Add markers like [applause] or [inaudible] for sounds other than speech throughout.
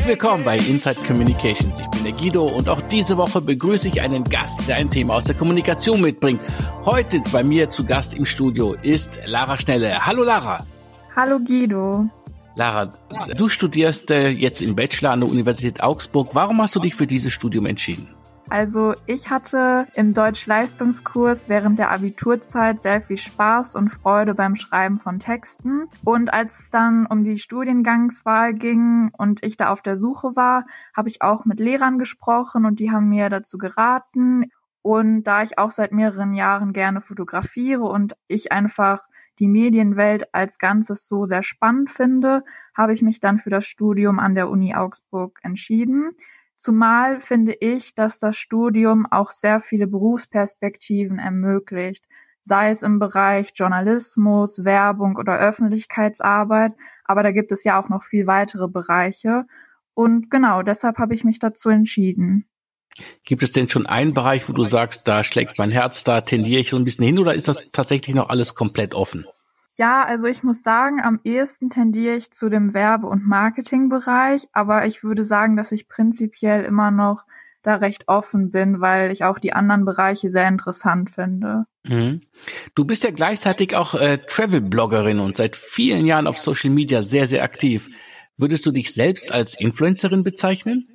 Herzlich willkommen bei Inside Communications. Ich bin der Guido und auch diese Woche begrüße ich einen Gast, der ein Thema aus der Kommunikation mitbringt. Heute bei mir zu Gast im Studio ist Lara Schnelle. Hallo Lara. Hallo Guido. Lara, du studierst äh, jetzt im Bachelor an der Universität Augsburg. Warum hast du dich für dieses Studium entschieden? Also ich hatte im Deutsch-Leistungskurs während der Abiturzeit sehr viel Spaß und Freude beim Schreiben von Texten. Und als es dann um die Studiengangswahl ging und ich da auf der Suche war, habe ich auch mit Lehrern gesprochen und die haben mir dazu geraten. Und da ich auch seit mehreren Jahren gerne fotografiere und ich einfach die Medienwelt als Ganzes so sehr spannend finde, habe ich mich dann für das Studium an der Uni Augsburg entschieden. Zumal finde ich, dass das Studium auch sehr viele Berufsperspektiven ermöglicht, sei es im Bereich Journalismus, Werbung oder Öffentlichkeitsarbeit, aber da gibt es ja auch noch viel weitere Bereiche. Und genau, deshalb habe ich mich dazu entschieden. Gibt es denn schon einen Bereich, wo du sagst, da schlägt mein Herz, da tendiere ich so ein bisschen hin, oder ist das tatsächlich noch alles komplett offen? Ja, also ich muss sagen, am ehesten tendiere ich zu dem Werbe- und Marketingbereich, aber ich würde sagen, dass ich prinzipiell immer noch da recht offen bin, weil ich auch die anderen Bereiche sehr interessant finde. Mhm. Du bist ja gleichzeitig auch äh, Travel-Bloggerin und seit vielen Jahren auf Social Media sehr, sehr aktiv. Würdest du dich selbst als Influencerin bezeichnen?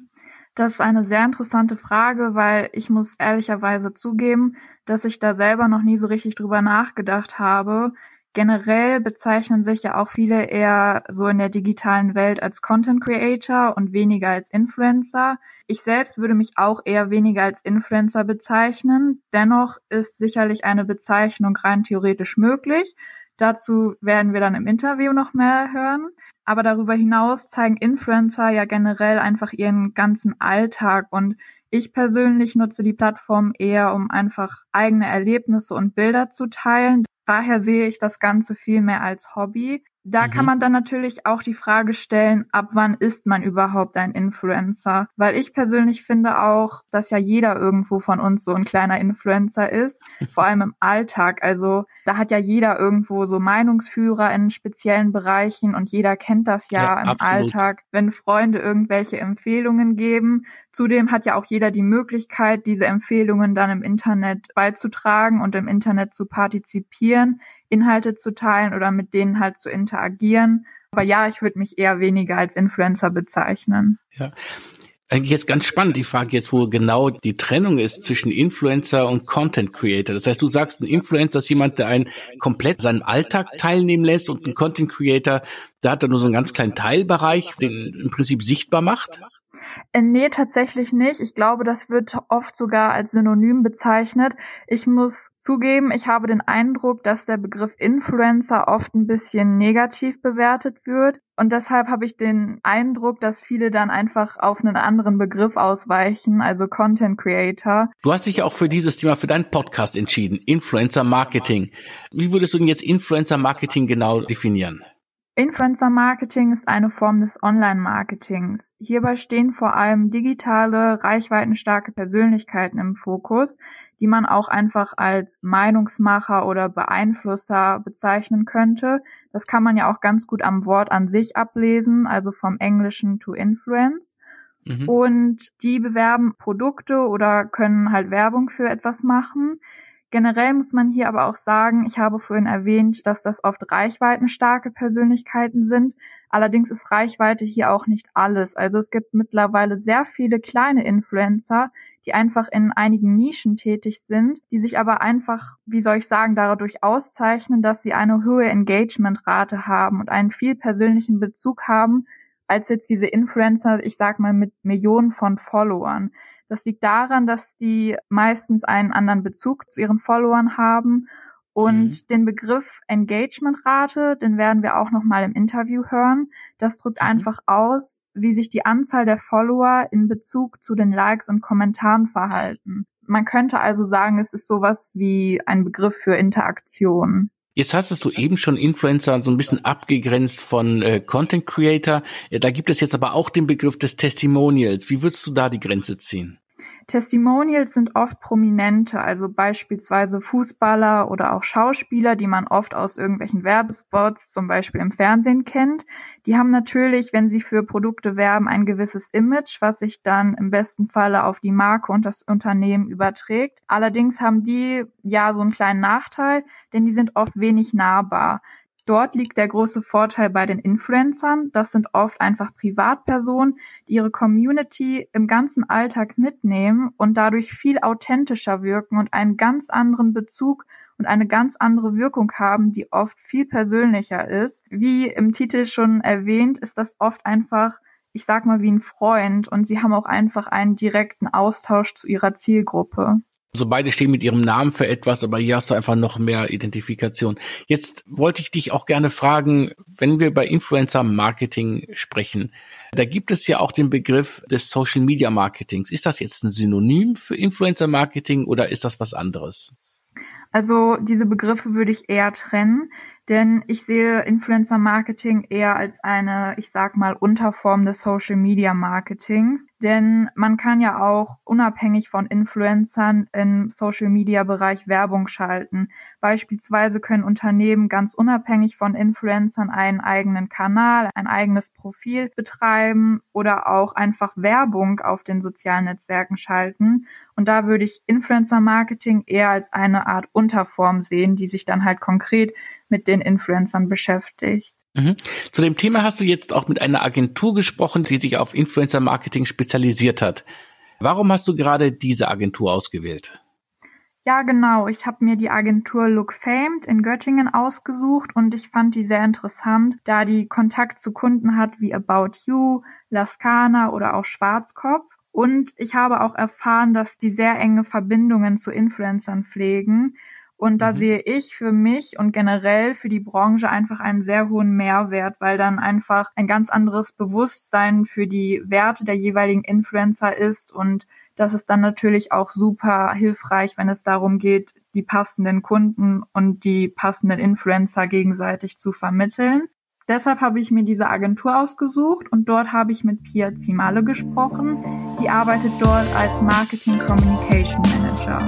Das ist eine sehr interessante Frage, weil ich muss ehrlicherweise zugeben, dass ich da selber noch nie so richtig drüber nachgedacht habe. Generell bezeichnen sich ja auch viele eher so in der digitalen Welt als Content Creator und weniger als Influencer. Ich selbst würde mich auch eher weniger als Influencer bezeichnen. Dennoch ist sicherlich eine Bezeichnung rein theoretisch möglich. Dazu werden wir dann im Interview noch mehr hören. Aber darüber hinaus zeigen Influencer ja generell einfach ihren ganzen Alltag und ich persönlich nutze die Plattform eher, um einfach eigene Erlebnisse und Bilder zu teilen. Daher sehe ich das Ganze viel mehr als Hobby. Da mhm. kann man dann natürlich auch die Frage stellen, ab wann ist man überhaupt ein Influencer? Weil ich persönlich finde auch, dass ja jeder irgendwo von uns so ein kleiner Influencer ist, [laughs] vor allem im Alltag. Also da hat ja jeder irgendwo so Meinungsführer in speziellen Bereichen und jeder kennt das ja, ja im absolut. Alltag, wenn Freunde irgendwelche Empfehlungen geben. Zudem hat ja auch jeder die Möglichkeit, diese Empfehlungen dann im Internet beizutragen und im Internet zu partizipieren. Inhalte zu teilen oder mit denen halt zu interagieren. Aber ja, ich würde mich eher weniger als Influencer bezeichnen. Ja. Eigentlich jetzt ganz spannend, die Frage jetzt, wo genau die Trennung ist zwischen Influencer und Content Creator. Das heißt, du sagst, ein Influencer ist jemand, der einen komplett seinen Alltag teilnehmen lässt und ein Content Creator, der hat da nur so einen ganz kleinen Teilbereich, den im Prinzip sichtbar macht. Äh, nee, tatsächlich nicht. Ich glaube, das wird oft sogar als Synonym bezeichnet. Ich muss zugeben, ich habe den Eindruck, dass der Begriff Influencer oft ein bisschen negativ bewertet wird. Und deshalb habe ich den Eindruck, dass viele dann einfach auf einen anderen Begriff ausweichen, also Content Creator. Du hast dich ja auch für dieses Thema, für deinen Podcast entschieden, Influencer Marketing. Wie würdest du denn jetzt Influencer Marketing genau definieren? Influencer Marketing ist eine Form des Online-Marketings. Hierbei stehen vor allem digitale, reichweitenstarke Persönlichkeiten im Fokus, die man auch einfach als Meinungsmacher oder Beeinflusser bezeichnen könnte. Das kann man ja auch ganz gut am Wort an sich ablesen, also vom Englischen to influence. Mhm. Und die bewerben Produkte oder können halt Werbung für etwas machen. Generell muss man hier aber auch sagen, ich habe vorhin erwähnt, dass das oft reichweitenstarke Persönlichkeiten sind. Allerdings ist Reichweite hier auch nicht alles. Also es gibt mittlerweile sehr viele kleine Influencer, die einfach in einigen Nischen tätig sind, die sich aber einfach, wie soll ich sagen, dadurch auszeichnen, dass sie eine hohe Engagementrate haben und einen viel persönlichen Bezug haben, als jetzt diese Influencer, ich sag mal, mit Millionen von Followern. Das liegt daran, dass die meistens einen anderen Bezug zu ihren Followern haben und mhm. den Begriff Engagementrate, den werden wir auch nochmal im Interview hören. Das drückt mhm. einfach aus, wie sich die Anzahl der Follower in Bezug zu den Likes und Kommentaren verhalten. Man könnte also sagen, es ist sowas wie ein Begriff für Interaktion. Jetzt hast du eben schon Influencer so ein bisschen abgegrenzt von äh, Content Creator. Ja, da gibt es jetzt aber auch den Begriff des Testimonials. Wie würdest du da die Grenze ziehen? Testimonials sind oft prominente, also beispielsweise Fußballer oder auch Schauspieler, die man oft aus irgendwelchen Werbespots, zum Beispiel im Fernsehen kennt. Die haben natürlich, wenn sie für Produkte werben, ein gewisses Image, was sich dann im besten Falle auf die Marke und das Unternehmen überträgt. Allerdings haben die ja so einen kleinen Nachteil, denn die sind oft wenig nahbar. Dort liegt der große Vorteil bei den Influencern. Das sind oft einfach Privatpersonen, die ihre Community im ganzen Alltag mitnehmen und dadurch viel authentischer wirken und einen ganz anderen Bezug und eine ganz andere Wirkung haben, die oft viel persönlicher ist. Wie im Titel schon erwähnt, ist das oft einfach, ich sag mal, wie ein Freund und sie haben auch einfach einen direkten Austausch zu ihrer Zielgruppe. Also beide stehen mit ihrem Namen für etwas, aber hier hast du einfach noch mehr Identifikation. Jetzt wollte ich dich auch gerne fragen, wenn wir bei Influencer Marketing sprechen, da gibt es ja auch den Begriff des Social Media Marketings. Ist das jetzt ein Synonym für Influencer Marketing oder ist das was anderes? Also diese Begriffe würde ich eher trennen. Denn ich sehe Influencer Marketing eher als eine, ich sag mal, Unterform des Social Media Marketings. Denn man kann ja auch unabhängig von Influencern im Social Media Bereich Werbung schalten. Beispielsweise können Unternehmen ganz unabhängig von Influencern einen eigenen Kanal, ein eigenes Profil betreiben oder auch einfach Werbung auf den sozialen Netzwerken schalten. Und da würde ich Influencer Marketing eher als eine Art Unterform sehen, die sich dann halt konkret mit den Influencern beschäftigt. Mhm. Zu dem Thema hast du jetzt auch mit einer Agentur gesprochen, die sich auf Influencer Marketing spezialisiert hat. Warum hast du gerade diese Agentur ausgewählt? Ja, genau. Ich habe mir die Agentur Look Famed in Göttingen ausgesucht und ich fand die sehr interessant, da die Kontakt zu Kunden hat wie About You, Lascana oder auch Schwarzkopf. Und ich habe auch erfahren, dass die sehr enge Verbindungen zu Influencern pflegen und da mhm. sehe ich für mich und generell für die Branche einfach einen sehr hohen Mehrwert, weil dann einfach ein ganz anderes Bewusstsein für die Werte der jeweiligen Influencer ist und das ist dann natürlich auch super hilfreich, wenn es darum geht, die passenden Kunden und die passenden Influencer gegenseitig zu vermitteln. Deshalb habe ich mir diese Agentur ausgesucht und dort habe ich mit Pia Zimale gesprochen. Die arbeitet dort als Marketing Communication Manager.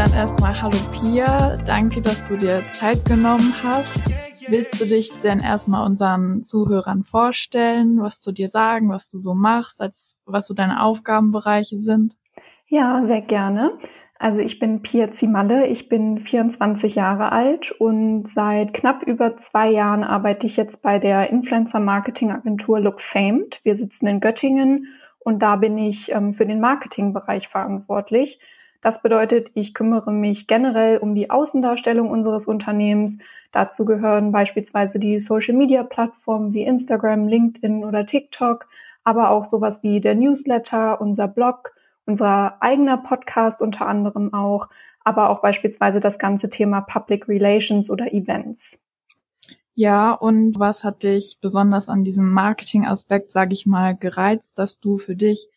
Dann erstmal Hallo Pia, danke, dass du dir Zeit genommen hast. Willst du dich denn erstmal unseren Zuhörern vorstellen, was zu dir sagen, was du so machst, als was so deine Aufgabenbereiche sind? Ja, sehr gerne. Also ich bin Pia Zimalle, ich bin 24 Jahre alt und seit knapp über zwei Jahren arbeite ich jetzt bei der Influencer Marketing Agentur Look Famed. Wir sitzen in Göttingen und da bin ich ähm, für den Marketingbereich verantwortlich. Das bedeutet, ich kümmere mich generell um die Außendarstellung unseres Unternehmens. Dazu gehören beispielsweise die Social-Media-Plattformen wie Instagram, LinkedIn oder TikTok, aber auch sowas wie der Newsletter, unser Blog, unser eigener Podcast unter anderem auch, aber auch beispielsweise das ganze Thema Public Relations oder Events. Ja, und was hat dich besonders an diesem Marketing-Aspekt, sage ich mal, gereizt, dass du für dich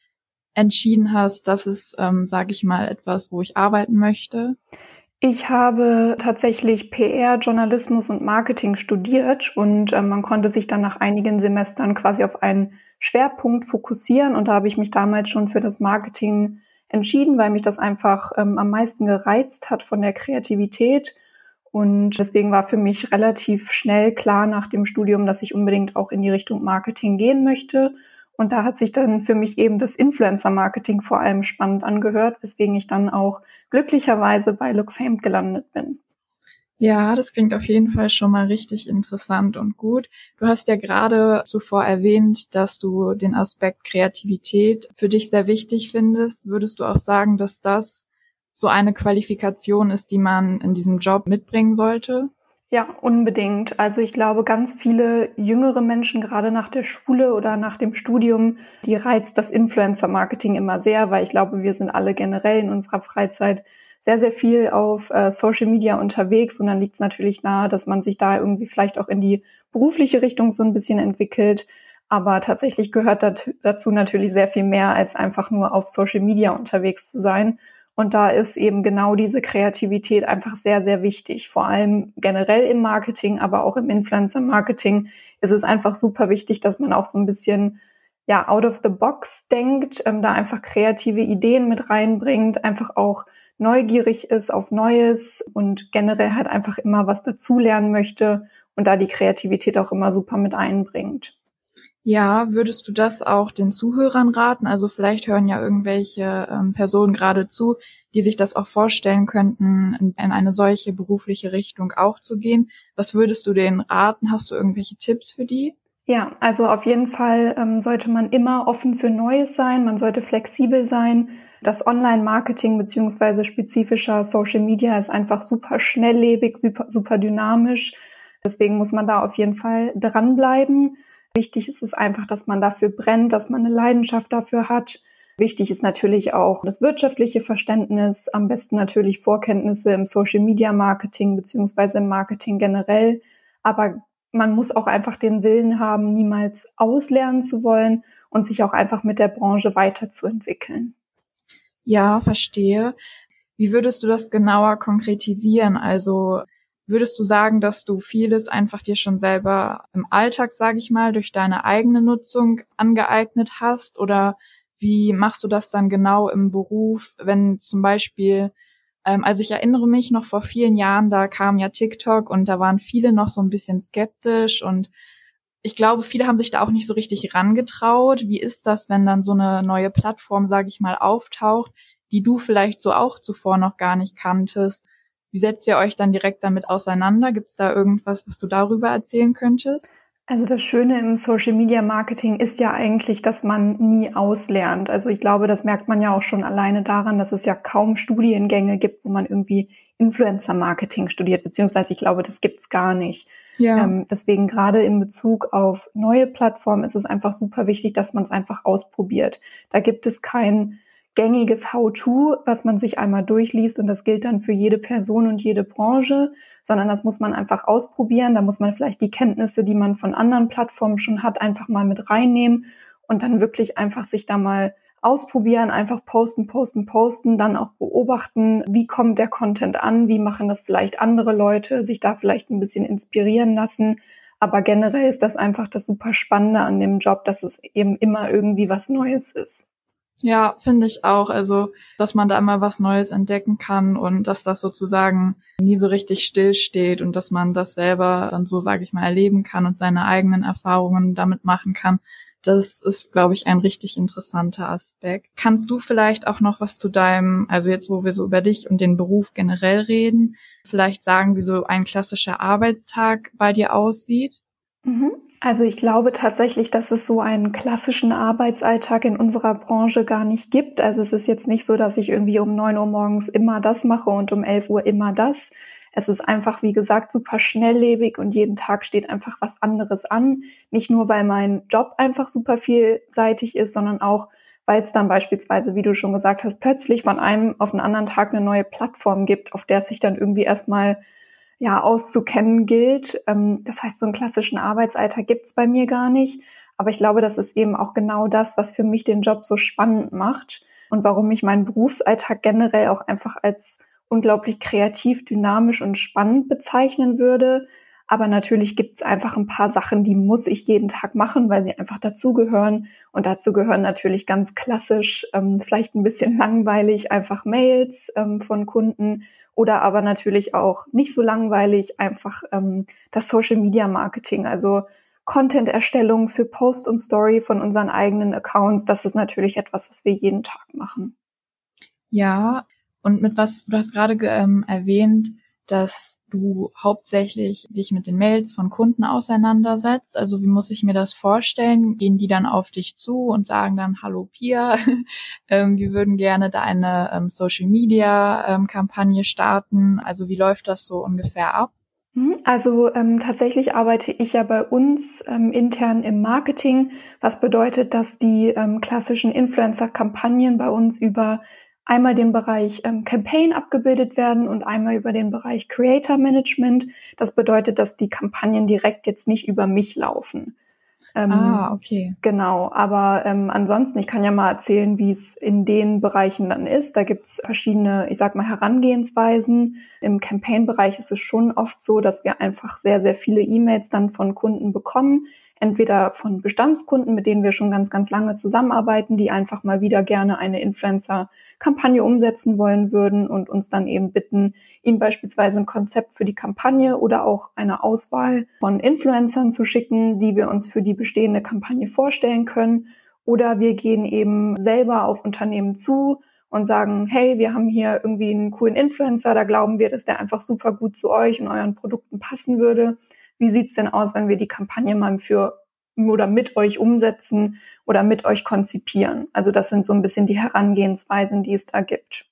entschieden hast, das ist, ähm, sage ich mal, etwas, wo ich arbeiten möchte? Ich habe tatsächlich PR, Journalismus und Marketing studiert und äh, man konnte sich dann nach einigen Semestern quasi auf einen Schwerpunkt fokussieren und da habe ich mich damals schon für das Marketing entschieden, weil mich das einfach ähm, am meisten gereizt hat von der Kreativität und deswegen war für mich relativ schnell klar nach dem Studium, dass ich unbedingt auch in die Richtung Marketing gehen möchte und da hat sich dann für mich eben das Influencer-Marketing vor allem spannend angehört, weswegen ich dann auch glücklicherweise bei Look Famed gelandet bin. Ja, das klingt auf jeden Fall schon mal richtig interessant und gut. Du hast ja gerade zuvor erwähnt, dass du den Aspekt Kreativität für dich sehr wichtig findest. Würdest du auch sagen, dass das so eine Qualifikation ist, die man in diesem Job mitbringen sollte? Ja, unbedingt. Also ich glaube, ganz viele jüngere Menschen, gerade nach der Schule oder nach dem Studium, die reizt das Influencer-Marketing immer sehr, weil ich glaube, wir sind alle generell in unserer Freizeit sehr, sehr viel auf äh, Social Media unterwegs und dann liegt es natürlich nahe, dass man sich da irgendwie vielleicht auch in die berufliche Richtung so ein bisschen entwickelt. Aber tatsächlich gehört dazu natürlich sehr viel mehr, als einfach nur auf Social Media unterwegs zu sein. Und da ist eben genau diese Kreativität einfach sehr, sehr wichtig. Vor allem generell im Marketing, aber auch im Influencer-Marketing ist es einfach super wichtig, dass man auch so ein bisschen ja out of the box denkt, ähm, da einfach kreative Ideen mit reinbringt, einfach auch neugierig ist auf Neues und generell halt einfach immer was dazulernen möchte und da die Kreativität auch immer super mit einbringt. Ja, würdest du das auch den Zuhörern raten? Also vielleicht hören ja irgendwelche ähm, Personen gerade zu, die sich das auch vorstellen könnten, in, in eine solche berufliche Richtung auch zu gehen. Was würdest du denen raten? Hast du irgendwelche Tipps für die? Ja, also auf jeden Fall ähm, sollte man immer offen für Neues sein. Man sollte flexibel sein. Das Online-Marketing beziehungsweise spezifischer Social Media ist einfach super schnelllebig, super, super dynamisch. Deswegen muss man da auf jeden Fall dranbleiben. Wichtig ist es einfach, dass man dafür brennt, dass man eine Leidenschaft dafür hat. Wichtig ist natürlich auch das wirtschaftliche Verständnis, am besten natürlich Vorkenntnisse im Social Media Marketing beziehungsweise im Marketing generell. Aber man muss auch einfach den Willen haben, niemals auslernen zu wollen und sich auch einfach mit der Branche weiterzuentwickeln. Ja, verstehe. Wie würdest du das genauer konkretisieren? Also Würdest du sagen, dass du vieles einfach dir schon selber im Alltag, sage ich mal, durch deine eigene Nutzung angeeignet hast? Oder wie machst du das dann genau im Beruf, wenn zum Beispiel, ähm, also ich erinnere mich noch vor vielen Jahren, da kam ja TikTok und da waren viele noch so ein bisschen skeptisch und ich glaube, viele haben sich da auch nicht so richtig rangetraut. Wie ist das, wenn dann so eine neue Plattform, sage ich mal, auftaucht, die du vielleicht so auch zuvor noch gar nicht kanntest? Wie setzt ihr euch dann direkt damit auseinander? Gibt es da irgendwas, was du darüber erzählen könntest? Also das Schöne im Social Media Marketing ist ja eigentlich, dass man nie auslernt. Also ich glaube, das merkt man ja auch schon alleine daran, dass es ja kaum Studiengänge gibt, wo man irgendwie Influencer Marketing studiert, beziehungsweise ich glaube, das gibt's gar nicht. Ja. Ähm, deswegen gerade in Bezug auf neue Plattformen ist es einfach super wichtig, dass man es einfach ausprobiert. Da gibt es kein gängiges How-to, was man sich einmal durchliest und das gilt dann für jede Person und jede Branche, sondern das muss man einfach ausprobieren. Da muss man vielleicht die Kenntnisse, die man von anderen Plattformen schon hat, einfach mal mit reinnehmen und dann wirklich einfach sich da mal ausprobieren, einfach posten, posten, posten, dann auch beobachten, wie kommt der Content an, wie machen das vielleicht andere Leute, sich da vielleicht ein bisschen inspirieren lassen. Aber generell ist das einfach das super Spannende an dem Job, dass es eben immer irgendwie was Neues ist. Ja, finde ich auch. Also, dass man da immer was Neues entdecken kann und dass das sozusagen nie so richtig stillsteht und dass man das selber dann so, sage ich mal, erleben kann und seine eigenen Erfahrungen damit machen kann. Das ist, glaube ich, ein richtig interessanter Aspekt. Kannst du vielleicht auch noch was zu deinem, also jetzt, wo wir so über dich und den Beruf generell reden, vielleicht sagen, wie so ein klassischer Arbeitstag bei dir aussieht? Mhm. Also ich glaube tatsächlich, dass es so einen klassischen Arbeitsalltag in unserer Branche gar nicht gibt. Also es ist jetzt nicht so, dass ich irgendwie um neun Uhr morgens immer das mache und um elf Uhr immer das. Es ist einfach, wie gesagt, super schnelllebig und jeden Tag steht einfach was anderes an. Nicht nur, weil mein Job einfach super vielseitig ist, sondern auch, weil es dann beispielsweise, wie du schon gesagt hast, plötzlich von einem auf den anderen Tag eine neue Plattform gibt, auf der es sich dann irgendwie erstmal ja auszukennen gilt. Ähm, das heißt, so einen klassischen Arbeitsalter gibt's bei mir gar nicht. Aber ich glaube, das ist eben auch genau das, was für mich den Job so spannend macht und warum ich meinen Berufsalltag generell auch einfach als unglaublich kreativ, dynamisch und spannend bezeichnen würde. Aber natürlich gibt's einfach ein paar Sachen, die muss ich jeden Tag machen, weil sie einfach dazugehören. Und dazu gehören natürlich ganz klassisch, ähm, vielleicht ein bisschen langweilig, einfach Mails ähm, von Kunden oder aber natürlich auch nicht so langweilig einfach ähm, das Social Media Marketing, also Content-Erstellung für Post und Story von unseren eigenen Accounts. Das ist natürlich etwas, was wir jeden Tag machen. Ja, und mit was, du hast gerade ähm, erwähnt, dass du hauptsächlich dich mit den Mails von Kunden auseinandersetzt. Also wie muss ich mir das vorstellen? Gehen die dann auf dich zu und sagen dann, hallo Pia, [laughs] ähm, wir würden gerne deine ähm, Social Media ähm, starten. Also wie läuft das so ungefähr ab? Mhm, also ähm, tatsächlich arbeite ich ja bei uns ähm, intern im Marketing, was bedeutet, dass die ähm, klassischen Influencer-Kampagnen bei uns über einmal den Bereich ähm, Campaign abgebildet werden und einmal über den Bereich Creator Management. Das bedeutet, dass die Kampagnen direkt jetzt nicht über mich laufen. Ähm, ah, okay. Genau, aber ähm, ansonsten, ich kann ja mal erzählen, wie es in den Bereichen dann ist. Da gibt's verschiedene, ich sag mal, Herangehensweisen. Im Campaign-Bereich ist es schon oft so, dass wir einfach sehr, sehr viele E-Mails dann von Kunden bekommen, entweder von Bestandskunden, mit denen wir schon ganz, ganz lange zusammenarbeiten, die einfach mal wieder gerne eine Influencer-Kampagne umsetzen wollen würden und uns dann eben bitten, ihnen beispielsweise ein Konzept für die Kampagne oder auch eine Auswahl von Influencern zu schicken, die wir uns für die bestehende Kampagne vorstellen können. Oder wir gehen eben selber auf Unternehmen zu, und sagen, hey, wir haben hier irgendwie einen coolen Influencer, da glauben wir, dass der einfach super gut zu euch und euren Produkten passen würde. Wie sieht's denn aus, wenn wir die Kampagne mal für oder mit euch umsetzen oder mit euch konzipieren? Also das sind so ein bisschen die Herangehensweisen, die es da gibt.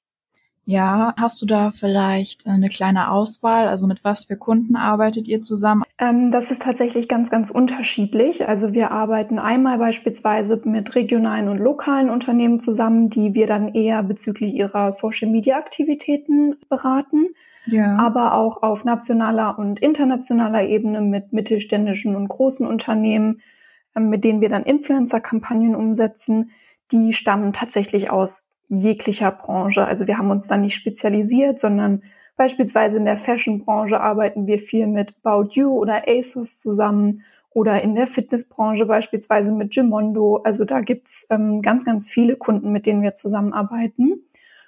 Ja, hast du da vielleicht eine kleine Auswahl? Also mit was für Kunden arbeitet ihr zusammen? Ähm, das ist tatsächlich ganz, ganz unterschiedlich. Also wir arbeiten einmal beispielsweise mit regionalen und lokalen Unternehmen zusammen, die wir dann eher bezüglich ihrer Social-Media-Aktivitäten beraten. Ja. aber auch auf nationaler und internationaler Ebene mit mittelständischen und großen Unternehmen, ähm, mit denen wir dann Influencer-Kampagnen umsetzen. Die stammen tatsächlich aus jeglicher Branche. Also wir haben uns da nicht spezialisiert, sondern beispielsweise in der Fashion-Branche arbeiten wir viel mit About You oder ASOS zusammen oder in der Fitnessbranche beispielsweise mit Gimondo. Also da gibt's ähm, ganz, ganz viele Kunden, mit denen wir zusammenarbeiten.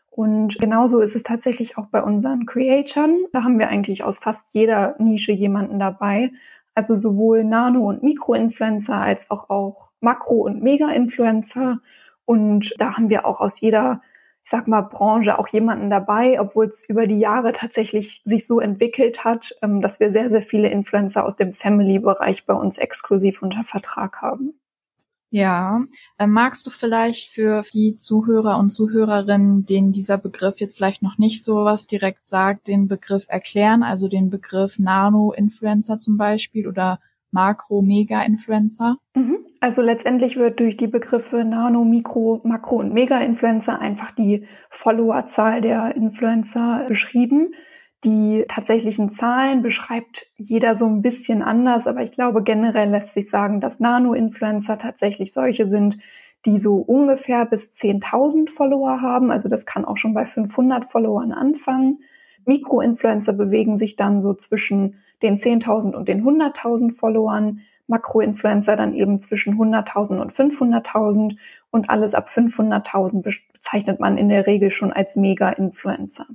Und genauso ist es tatsächlich auch bei unseren Creatoren. Da haben wir eigentlich aus fast jeder Nische jemanden dabei. Also sowohl Nano- und Mikro-Influencer als auch, auch Makro- und Mega-Influencer und da haben wir auch aus jeder, ich sag mal, Branche auch jemanden dabei, obwohl es über die Jahre tatsächlich sich so entwickelt hat, ähm, dass wir sehr, sehr viele Influencer aus dem Family-Bereich bei uns exklusiv unter Vertrag haben. Ja, äh, magst du vielleicht für die Zuhörer und Zuhörerinnen, denen dieser Begriff jetzt vielleicht noch nicht so was direkt sagt, den Begriff erklären, also den Begriff Nano-Influencer zum Beispiel oder Makro-Mega-Influencer? Mhm. Also letztendlich wird durch die Begriffe Nano, Mikro, Makro und Mega-Influencer einfach die Followerzahl der Influencer beschrieben. Die tatsächlichen Zahlen beschreibt jeder so ein bisschen anders, aber ich glaube generell lässt sich sagen, dass Nano-Influencer tatsächlich solche sind, die so ungefähr bis 10.000 Follower haben. Also das kann auch schon bei 500 Followern anfangen. Mikro-Influencer bewegen sich dann so zwischen den 10.000 und den 100.000 Followern. Makro-Influencer dann eben zwischen 100.000 und 500.000 und alles ab 500.000 bezeichnet man in der Regel schon als Mega-Influencer.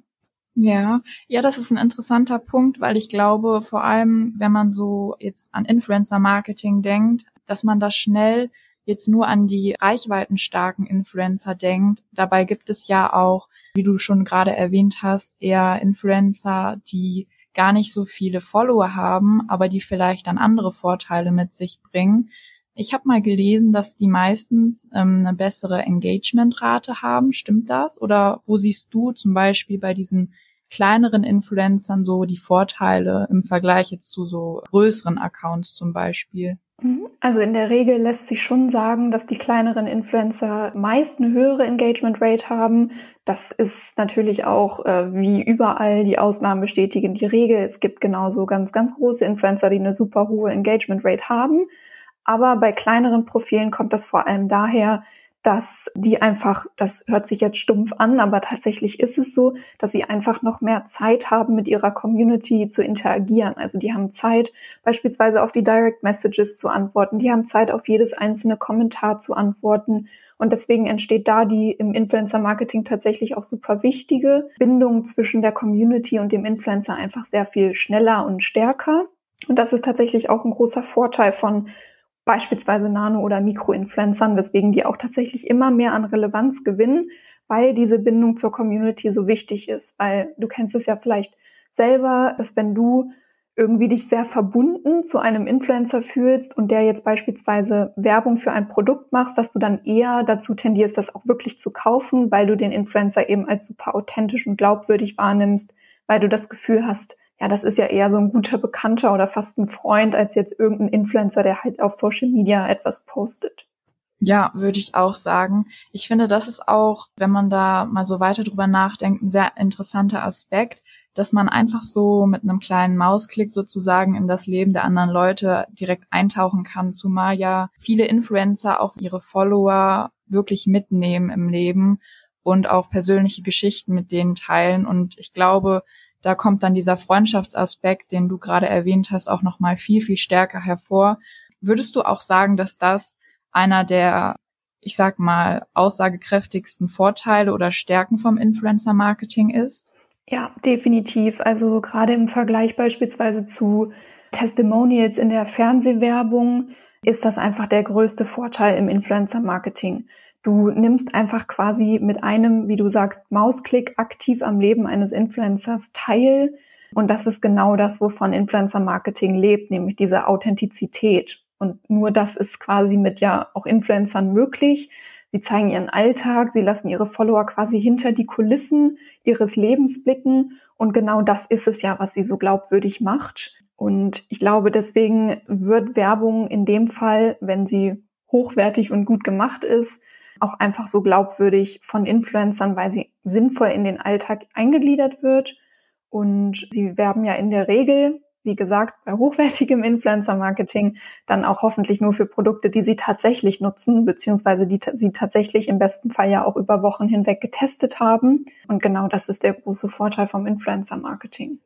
Ja, ja, das ist ein interessanter Punkt, weil ich glaube, vor allem, wenn man so jetzt an Influencer-Marketing denkt, dass man da schnell jetzt nur an die reichweitenstarken Influencer denkt. Dabei gibt es ja auch, wie du schon gerade erwähnt hast, eher Influencer, die gar nicht so viele Follower haben, aber die vielleicht dann andere Vorteile mit sich bringen. Ich habe mal gelesen, dass die meistens ähm, eine bessere Engagementrate haben. Stimmt das? Oder wo siehst du zum Beispiel bei diesen kleineren Influencern so die Vorteile im Vergleich jetzt zu so größeren Accounts zum Beispiel? Mhm. Also in der Regel lässt sich schon sagen, dass die kleineren Influencer meist eine höhere Engagement Rate haben. Das ist natürlich auch äh, wie überall die Ausnahmen bestätigen die Regel. Es gibt genauso ganz, ganz große Influencer, die eine super hohe Engagement Rate haben. Aber bei kleineren Profilen kommt das vor allem daher, dass die einfach, das hört sich jetzt stumpf an, aber tatsächlich ist es so, dass sie einfach noch mehr Zeit haben, mit ihrer Community zu interagieren. Also die haben Zeit, beispielsweise auf die Direct Messages zu antworten, die haben Zeit, auf jedes einzelne Kommentar zu antworten. Und deswegen entsteht da die im Influencer Marketing tatsächlich auch super wichtige Bindung zwischen der Community und dem Influencer einfach sehr viel schneller und stärker. Und das ist tatsächlich auch ein großer Vorteil von beispielsweise Nano- oder Mikroinfluencern, weswegen die auch tatsächlich immer mehr an Relevanz gewinnen, weil diese Bindung zur Community so wichtig ist. Weil du kennst es ja vielleicht selber, dass wenn du irgendwie dich sehr verbunden zu einem Influencer fühlst und der jetzt beispielsweise Werbung für ein Produkt machst, dass du dann eher dazu tendierst, das auch wirklich zu kaufen, weil du den Influencer eben als super authentisch und glaubwürdig wahrnimmst, weil du das Gefühl hast, ja, das ist ja eher so ein guter Bekannter oder fast ein Freund als jetzt irgendein Influencer, der halt auf Social Media etwas postet. Ja, würde ich auch sagen. Ich finde, das ist auch, wenn man da mal so weiter drüber nachdenkt, ein sehr interessanter Aspekt, dass man einfach so mit einem kleinen Mausklick sozusagen in das Leben der anderen Leute direkt eintauchen kann, zumal ja viele Influencer auch ihre Follower wirklich mitnehmen im Leben und auch persönliche Geschichten mit denen teilen. Und ich glaube, da kommt dann dieser Freundschaftsaspekt, den du gerade erwähnt hast, auch nochmal viel, viel stärker hervor. Würdest du auch sagen, dass das einer der, ich sag mal, aussagekräftigsten Vorteile oder Stärken vom Influencer-Marketing ist? Ja, definitiv. Also gerade im Vergleich beispielsweise zu Testimonials in der Fernsehwerbung ist das einfach der größte Vorteil im Influencer-Marketing. Du nimmst einfach quasi mit einem, wie du sagst, Mausklick aktiv am Leben eines Influencers teil. Und das ist genau das, wovon Influencer-Marketing lebt, nämlich diese Authentizität. Und nur das ist quasi mit ja auch Influencern möglich. Sie zeigen ihren Alltag, sie lassen ihre Follower quasi hinter die Kulissen ihres Lebens blicken. Und genau das ist es ja, was sie so glaubwürdig macht. Und ich glaube, deswegen wird Werbung in dem Fall, wenn sie hochwertig und gut gemacht ist, auch einfach so glaubwürdig von Influencern, weil sie sinnvoll in den Alltag eingegliedert wird. Und sie werben ja in der Regel, wie gesagt, bei hochwertigem Influencer-Marketing dann auch hoffentlich nur für Produkte, die sie tatsächlich nutzen, beziehungsweise die sie tatsächlich im besten Fall ja auch über Wochen hinweg getestet haben. Und genau das ist der große Vorteil vom Influencer-Marketing.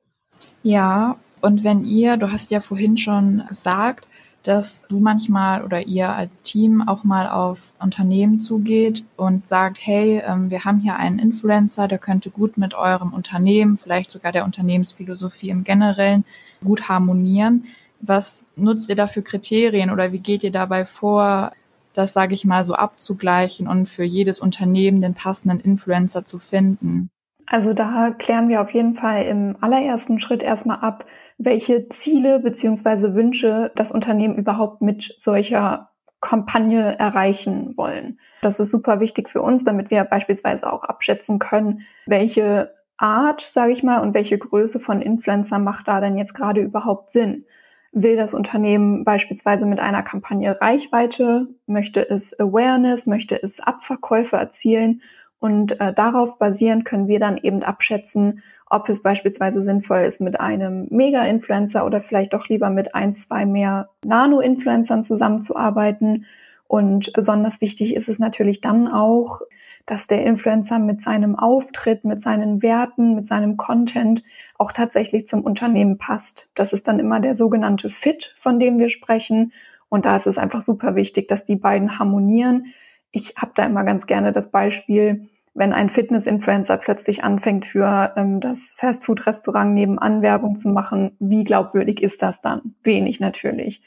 Ja, und wenn ihr, du hast ja vorhin schon gesagt, dass du manchmal oder ihr als Team auch mal auf Unternehmen zugeht und sagt, hey, ähm, wir haben hier einen Influencer, der könnte gut mit eurem Unternehmen, vielleicht sogar der Unternehmensphilosophie im Generellen gut harmonieren. Was nutzt ihr da für Kriterien oder wie geht ihr dabei vor, das, sage ich mal, so abzugleichen und für jedes Unternehmen den passenden Influencer zu finden? Also da klären wir auf jeden Fall im allerersten Schritt erstmal ab, welche Ziele beziehungsweise Wünsche das Unternehmen überhaupt mit solcher Kampagne erreichen wollen. Das ist super wichtig für uns, damit wir beispielsweise auch abschätzen können, welche Art, sage ich mal, und welche Größe von Influencer macht da denn jetzt gerade überhaupt Sinn. Will das Unternehmen beispielsweise mit einer Kampagne Reichweite, möchte es Awareness, möchte es Abverkäufe erzielen und äh, darauf basierend können wir dann eben abschätzen, ob es beispielsweise sinnvoll ist, mit einem Mega-Influencer oder vielleicht doch lieber mit ein, zwei mehr Nano-Influencern zusammenzuarbeiten. Und besonders wichtig ist es natürlich dann auch, dass der Influencer mit seinem Auftritt, mit seinen Werten, mit seinem Content auch tatsächlich zum Unternehmen passt. Das ist dann immer der sogenannte Fit, von dem wir sprechen. Und da ist es einfach super wichtig, dass die beiden harmonieren. Ich habe da immer ganz gerne das Beispiel, wenn ein Fitness-Influencer plötzlich anfängt, für ähm, das Fastfood-Restaurant nebenan Werbung zu machen, wie glaubwürdig ist das dann? Wenig natürlich.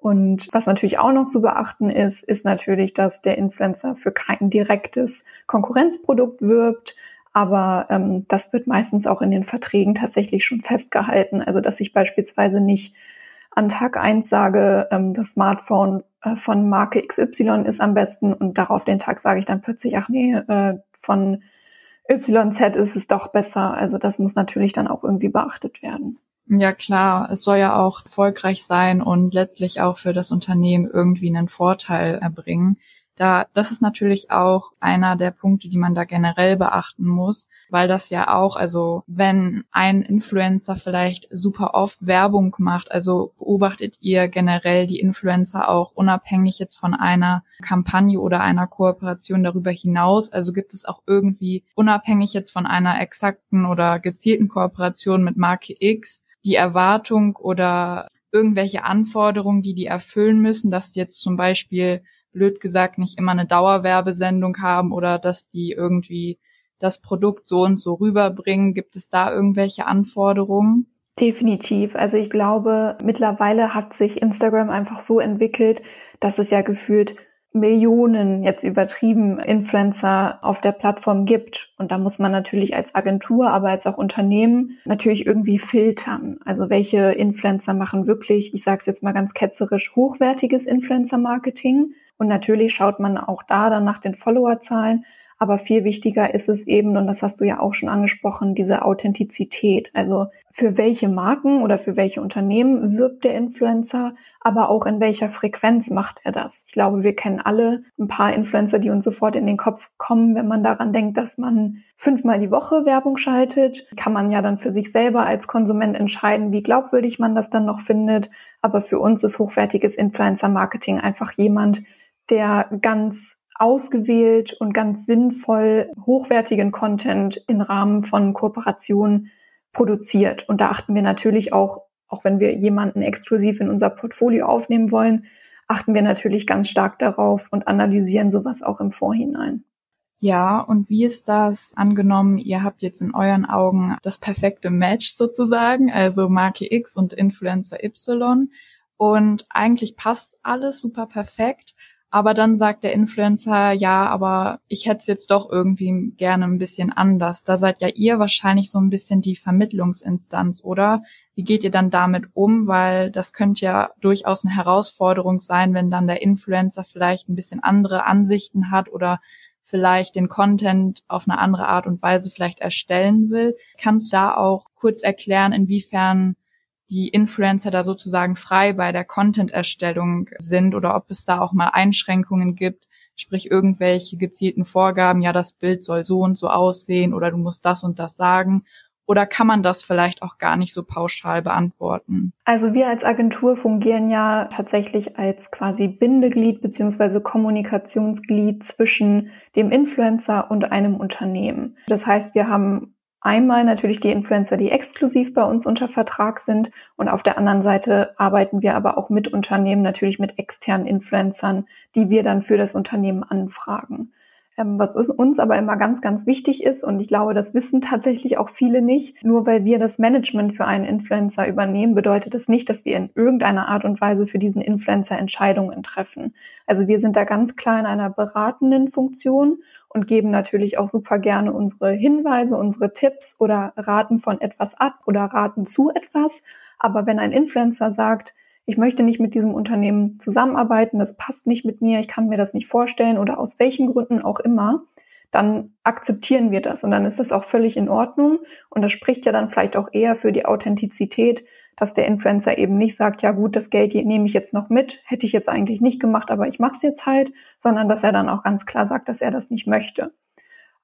Und was natürlich auch noch zu beachten ist, ist natürlich, dass der Influencer für kein direktes Konkurrenzprodukt wirbt. Aber ähm, das wird meistens auch in den Verträgen tatsächlich schon festgehalten. Also dass ich beispielsweise nicht an Tag eins sage, ähm, das Smartphone äh, von Marke XY ist am besten und darauf den Tag sage ich dann plötzlich, ach nee, äh, von YZ ist es doch besser. Also das muss natürlich dann auch irgendwie beachtet werden. Ja klar, es soll ja auch erfolgreich sein und letztlich auch für das Unternehmen irgendwie einen Vorteil erbringen. Da, das ist natürlich auch einer der Punkte, die man da generell beachten muss, weil das ja auch, also wenn ein Influencer vielleicht super oft Werbung macht, also beobachtet ihr generell die Influencer auch unabhängig jetzt von einer Kampagne oder einer Kooperation darüber hinaus? Also gibt es auch irgendwie unabhängig jetzt von einer exakten oder gezielten Kooperation mit Marke X die Erwartung oder irgendwelche Anforderungen, die die erfüllen müssen, dass jetzt zum Beispiel blöd gesagt nicht immer eine Dauerwerbesendung haben oder dass die irgendwie das Produkt so und so rüberbringen. Gibt es da irgendwelche Anforderungen? Definitiv. Also ich glaube, mittlerweile hat sich Instagram einfach so entwickelt, dass es ja gefühlt Millionen jetzt übertrieben Influencer auf der Plattform gibt. Und da muss man natürlich als Agentur, aber als auch Unternehmen natürlich irgendwie filtern. Also welche Influencer machen wirklich, ich sage es jetzt mal ganz ketzerisch, hochwertiges Influencer-Marketing und natürlich schaut man auch da dann nach den Followerzahlen. Aber viel wichtiger ist es eben, und das hast du ja auch schon angesprochen, diese Authentizität. Also für welche Marken oder für welche Unternehmen wirbt der Influencer, aber auch in welcher Frequenz macht er das. Ich glaube, wir kennen alle ein paar Influencer, die uns sofort in den Kopf kommen, wenn man daran denkt, dass man fünfmal die Woche Werbung schaltet. Kann man ja dann für sich selber als Konsument entscheiden, wie glaubwürdig man das dann noch findet. Aber für uns ist hochwertiges Influencer-Marketing einfach jemand, der ganz ausgewählt und ganz sinnvoll hochwertigen Content im Rahmen von Kooperationen produziert. Und da achten wir natürlich auch, auch wenn wir jemanden exklusiv in unser Portfolio aufnehmen wollen, achten wir natürlich ganz stark darauf und analysieren sowas auch im Vorhinein. Ja, und wie ist das angenommen, ihr habt jetzt in euren Augen das perfekte Match sozusagen, also Marke X und Influencer Y und eigentlich passt alles super perfekt, aber dann sagt der Influencer, ja, aber ich hätte es jetzt doch irgendwie gerne ein bisschen anders. Da seid ja ihr wahrscheinlich so ein bisschen die Vermittlungsinstanz, oder? Wie geht ihr dann damit um? Weil das könnte ja durchaus eine Herausforderung sein, wenn dann der Influencer vielleicht ein bisschen andere Ansichten hat oder vielleicht den Content auf eine andere Art und Weise vielleicht erstellen will. Kannst du da auch kurz erklären, inwiefern die Influencer da sozusagen frei bei der Content-Erstellung sind oder ob es da auch mal Einschränkungen gibt, sprich irgendwelche gezielten Vorgaben, ja, das Bild soll so und so aussehen oder du musst das und das sagen. Oder kann man das vielleicht auch gar nicht so pauschal beantworten? Also wir als Agentur fungieren ja tatsächlich als quasi Bindeglied beziehungsweise Kommunikationsglied zwischen dem Influencer und einem Unternehmen. Das heißt, wir haben Einmal natürlich die Influencer, die exklusiv bei uns unter Vertrag sind und auf der anderen Seite arbeiten wir aber auch mit Unternehmen, natürlich mit externen Influencern, die wir dann für das Unternehmen anfragen. Ähm, was uns aber immer ganz, ganz wichtig ist, und ich glaube, das wissen tatsächlich auch viele nicht, nur weil wir das Management für einen Influencer übernehmen, bedeutet das nicht, dass wir in irgendeiner Art und Weise für diesen Influencer Entscheidungen treffen. Also wir sind da ganz klar in einer beratenden Funktion und geben natürlich auch super gerne unsere Hinweise, unsere Tipps oder raten von etwas ab oder raten zu etwas. Aber wenn ein Influencer sagt, ich möchte nicht mit diesem Unternehmen zusammenarbeiten, das passt nicht mit mir, ich kann mir das nicht vorstellen oder aus welchen Gründen auch immer, dann akzeptieren wir das und dann ist das auch völlig in Ordnung und das spricht ja dann vielleicht auch eher für die Authentizität dass der Influencer eben nicht sagt, ja gut, das Geld nehme ich jetzt noch mit, hätte ich jetzt eigentlich nicht gemacht, aber ich mache es jetzt halt, sondern dass er dann auch ganz klar sagt, dass er das nicht möchte.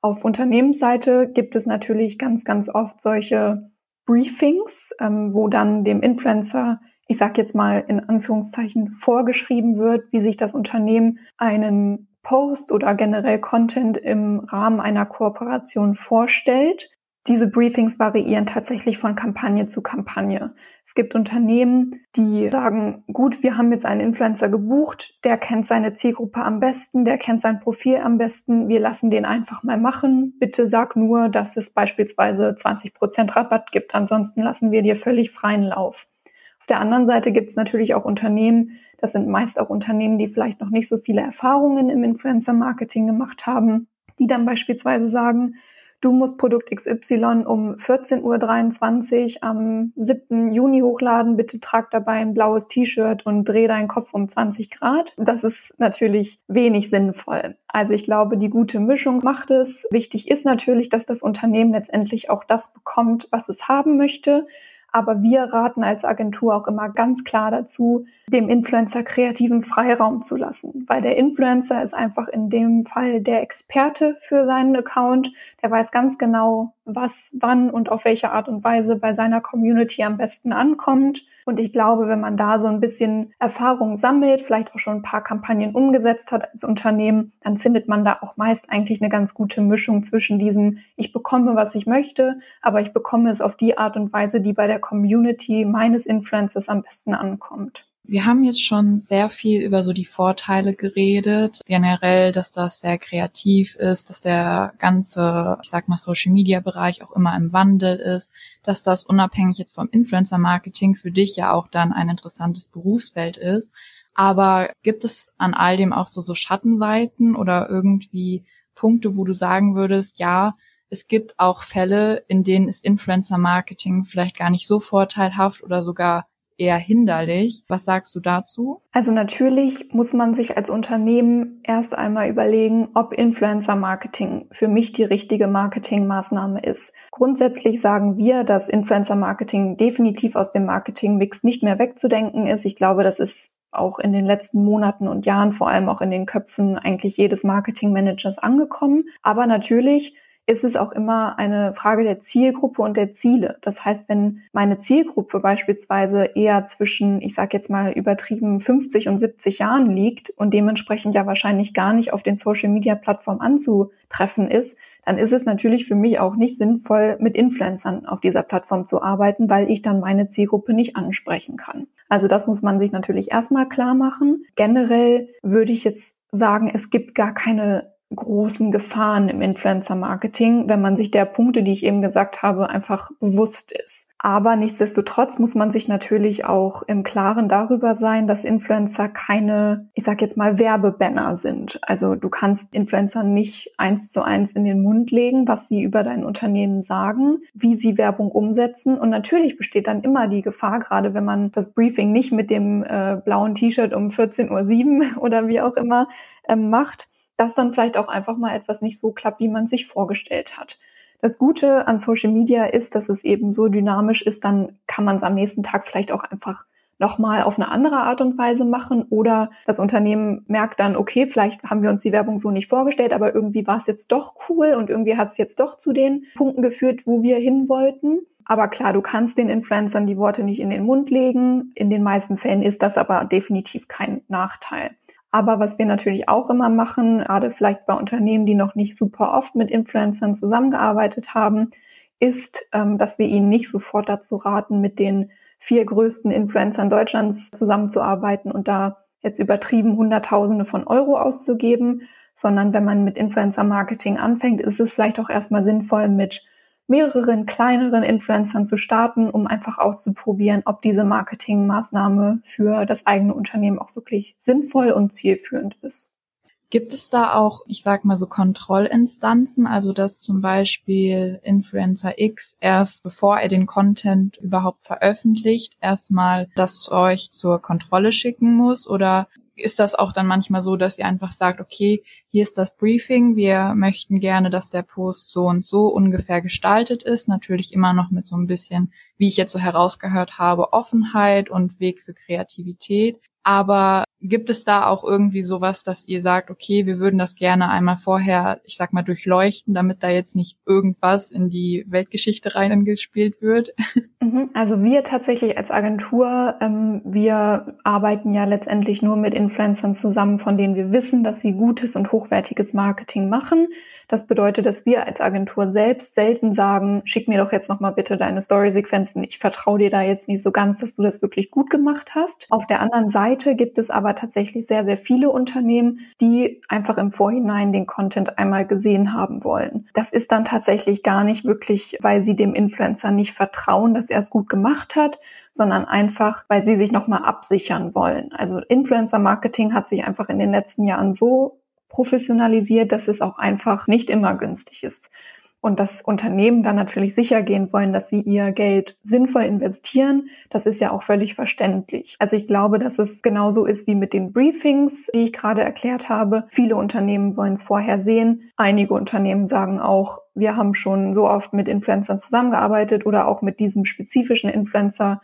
Auf Unternehmensseite gibt es natürlich ganz, ganz oft solche Briefings, ähm, wo dann dem Influencer, ich sage jetzt mal in Anführungszeichen, vorgeschrieben wird, wie sich das Unternehmen einen Post oder generell Content im Rahmen einer Kooperation vorstellt. Diese Briefings variieren tatsächlich von Kampagne zu Kampagne. Es gibt Unternehmen, die sagen, gut, wir haben jetzt einen Influencer gebucht, der kennt seine Zielgruppe am besten, der kennt sein Profil am besten, wir lassen den einfach mal machen. Bitte sag nur, dass es beispielsweise 20 Prozent Rabatt gibt, ansonsten lassen wir dir völlig freien Lauf. Auf der anderen Seite gibt es natürlich auch Unternehmen, das sind meist auch Unternehmen, die vielleicht noch nicht so viele Erfahrungen im Influencer-Marketing gemacht haben, die dann beispielsweise sagen, du musst Produkt XY um 14.23 Uhr am 7. Juni hochladen, bitte trag dabei ein blaues T-Shirt und dreh deinen Kopf um 20 Grad. Das ist natürlich wenig sinnvoll. Also ich glaube, die gute Mischung macht es. Wichtig ist natürlich, dass das Unternehmen letztendlich auch das bekommt, was es haben möchte. Aber wir raten als Agentur auch immer ganz klar dazu, dem Influencer kreativen Freiraum zu lassen, weil der Influencer ist einfach in dem Fall der Experte für seinen Account. Der weiß ganz genau, was, wann und auf welche Art und Weise bei seiner Community am besten ankommt. Und ich glaube, wenn man da so ein bisschen Erfahrung sammelt, vielleicht auch schon ein paar Kampagnen umgesetzt hat als Unternehmen, dann findet man da auch meist eigentlich eine ganz gute Mischung zwischen diesem, ich bekomme, was ich möchte, aber ich bekomme es auf die Art und Weise, die bei der Community meines Influencers am besten ankommt. Wir haben jetzt schon sehr viel über so die Vorteile geredet. Generell, dass das sehr kreativ ist, dass der ganze, ich sag mal, Social Media Bereich auch immer im Wandel ist, dass das unabhängig jetzt vom Influencer Marketing für dich ja auch dann ein interessantes Berufsfeld ist. Aber gibt es an all dem auch so, so Schattenseiten oder irgendwie Punkte, wo du sagen würdest, ja, es gibt auch Fälle, in denen ist Influencer Marketing vielleicht gar nicht so vorteilhaft oder sogar eher hinderlich. Was sagst du dazu? Also natürlich muss man sich als Unternehmen erst einmal überlegen, ob Influencer Marketing für mich die richtige Marketingmaßnahme ist. Grundsätzlich sagen wir, dass Influencer Marketing definitiv aus dem Marketingmix nicht mehr wegzudenken ist. Ich glaube, das ist auch in den letzten Monaten und Jahren, vor allem auch in den Köpfen eigentlich jedes Marketingmanagers angekommen. Aber natürlich ist es auch immer eine Frage der Zielgruppe und der Ziele. Das heißt, wenn meine Zielgruppe beispielsweise eher zwischen, ich sage jetzt mal übertrieben, 50 und 70 Jahren liegt und dementsprechend ja wahrscheinlich gar nicht auf den Social-Media-Plattformen anzutreffen ist, dann ist es natürlich für mich auch nicht sinnvoll, mit Influencern auf dieser Plattform zu arbeiten, weil ich dann meine Zielgruppe nicht ansprechen kann. Also das muss man sich natürlich erstmal klar machen. Generell würde ich jetzt sagen, es gibt gar keine großen Gefahren im Influencer-Marketing, wenn man sich der Punkte, die ich eben gesagt habe, einfach bewusst ist. Aber nichtsdestotrotz muss man sich natürlich auch im Klaren darüber sein, dass Influencer keine, ich sag jetzt mal, Werbebanner sind. Also du kannst Influencer nicht eins zu eins in den Mund legen, was sie über dein Unternehmen sagen, wie sie Werbung umsetzen. Und natürlich besteht dann immer die Gefahr, gerade wenn man das Briefing nicht mit dem äh, blauen T-Shirt um 14.07 Uhr [laughs] oder wie auch immer ähm, macht, dass dann vielleicht auch einfach mal etwas nicht so klappt, wie man sich vorgestellt hat. Das Gute an Social Media ist, dass es eben so dynamisch ist, dann kann man es am nächsten Tag vielleicht auch einfach nochmal auf eine andere Art und Weise machen oder das Unternehmen merkt dann, okay, vielleicht haben wir uns die Werbung so nicht vorgestellt, aber irgendwie war es jetzt doch cool und irgendwie hat es jetzt doch zu den Punkten geführt, wo wir hin wollten. Aber klar, du kannst den Influencern die Worte nicht in den Mund legen. In den meisten Fällen ist das aber definitiv kein Nachteil. Aber was wir natürlich auch immer machen, gerade vielleicht bei Unternehmen, die noch nicht super oft mit Influencern zusammengearbeitet haben, ist, ähm, dass wir ihnen nicht sofort dazu raten, mit den vier größten Influencern Deutschlands zusammenzuarbeiten und da jetzt übertrieben Hunderttausende von Euro auszugeben, sondern wenn man mit Influencer-Marketing anfängt, ist es vielleicht auch erstmal sinnvoll, mit mehreren kleineren Influencern zu starten, um einfach auszuprobieren, ob diese Marketingmaßnahme für das eigene Unternehmen auch wirklich sinnvoll und zielführend ist. Gibt es da auch, ich sag mal so Kontrollinstanzen, also dass zum Beispiel Influencer X erst bevor er den Content überhaupt veröffentlicht, erstmal das euch zur Kontrolle schicken muss oder ist das auch dann manchmal so, dass ihr einfach sagt, okay, hier ist das Briefing, wir möchten gerne, dass der Post so und so ungefähr gestaltet ist, natürlich immer noch mit so ein bisschen, wie ich jetzt so herausgehört habe, Offenheit und Weg für Kreativität. Aber gibt es da auch irgendwie sowas, dass ihr sagt, okay, wir würden das gerne einmal vorher, ich sag mal, durchleuchten, damit da jetzt nicht irgendwas in die Weltgeschichte reingespielt wird? [laughs] Mhm. Also wir tatsächlich als Agentur, ähm, wir arbeiten ja letztendlich nur mit Influencern zusammen, von denen wir wissen, dass sie gutes und hochwertiges Marketing machen. Das bedeutet, dass wir als Agentur selbst selten sagen, schick mir doch jetzt nochmal bitte deine Story-Sequenzen. Ich vertraue dir da jetzt nicht so ganz, dass du das wirklich gut gemacht hast. Auf der anderen Seite gibt es aber tatsächlich sehr, sehr viele Unternehmen, die einfach im Vorhinein den Content einmal gesehen haben wollen. Das ist dann tatsächlich gar nicht wirklich, weil sie dem Influencer nicht vertrauen, dass er es gut gemacht hat, sondern einfach, weil sie sich nochmal absichern wollen. Also Influencer-Marketing hat sich einfach in den letzten Jahren so professionalisiert, dass es auch einfach nicht immer günstig ist. Und das Unternehmen dann natürlich sicher gehen wollen, dass sie ihr Geld sinnvoll investieren, das ist ja auch völlig verständlich. Also ich glaube, dass es genauso ist wie mit den Briefings, die ich gerade erklärt habe. Viele Unternehmen wollen es vorher sehen. Einige Unternehmen sagen auch, wir haben schon so oft mit Influencern zusammengearbeitet oder auch mit diesem spezifischen Influencer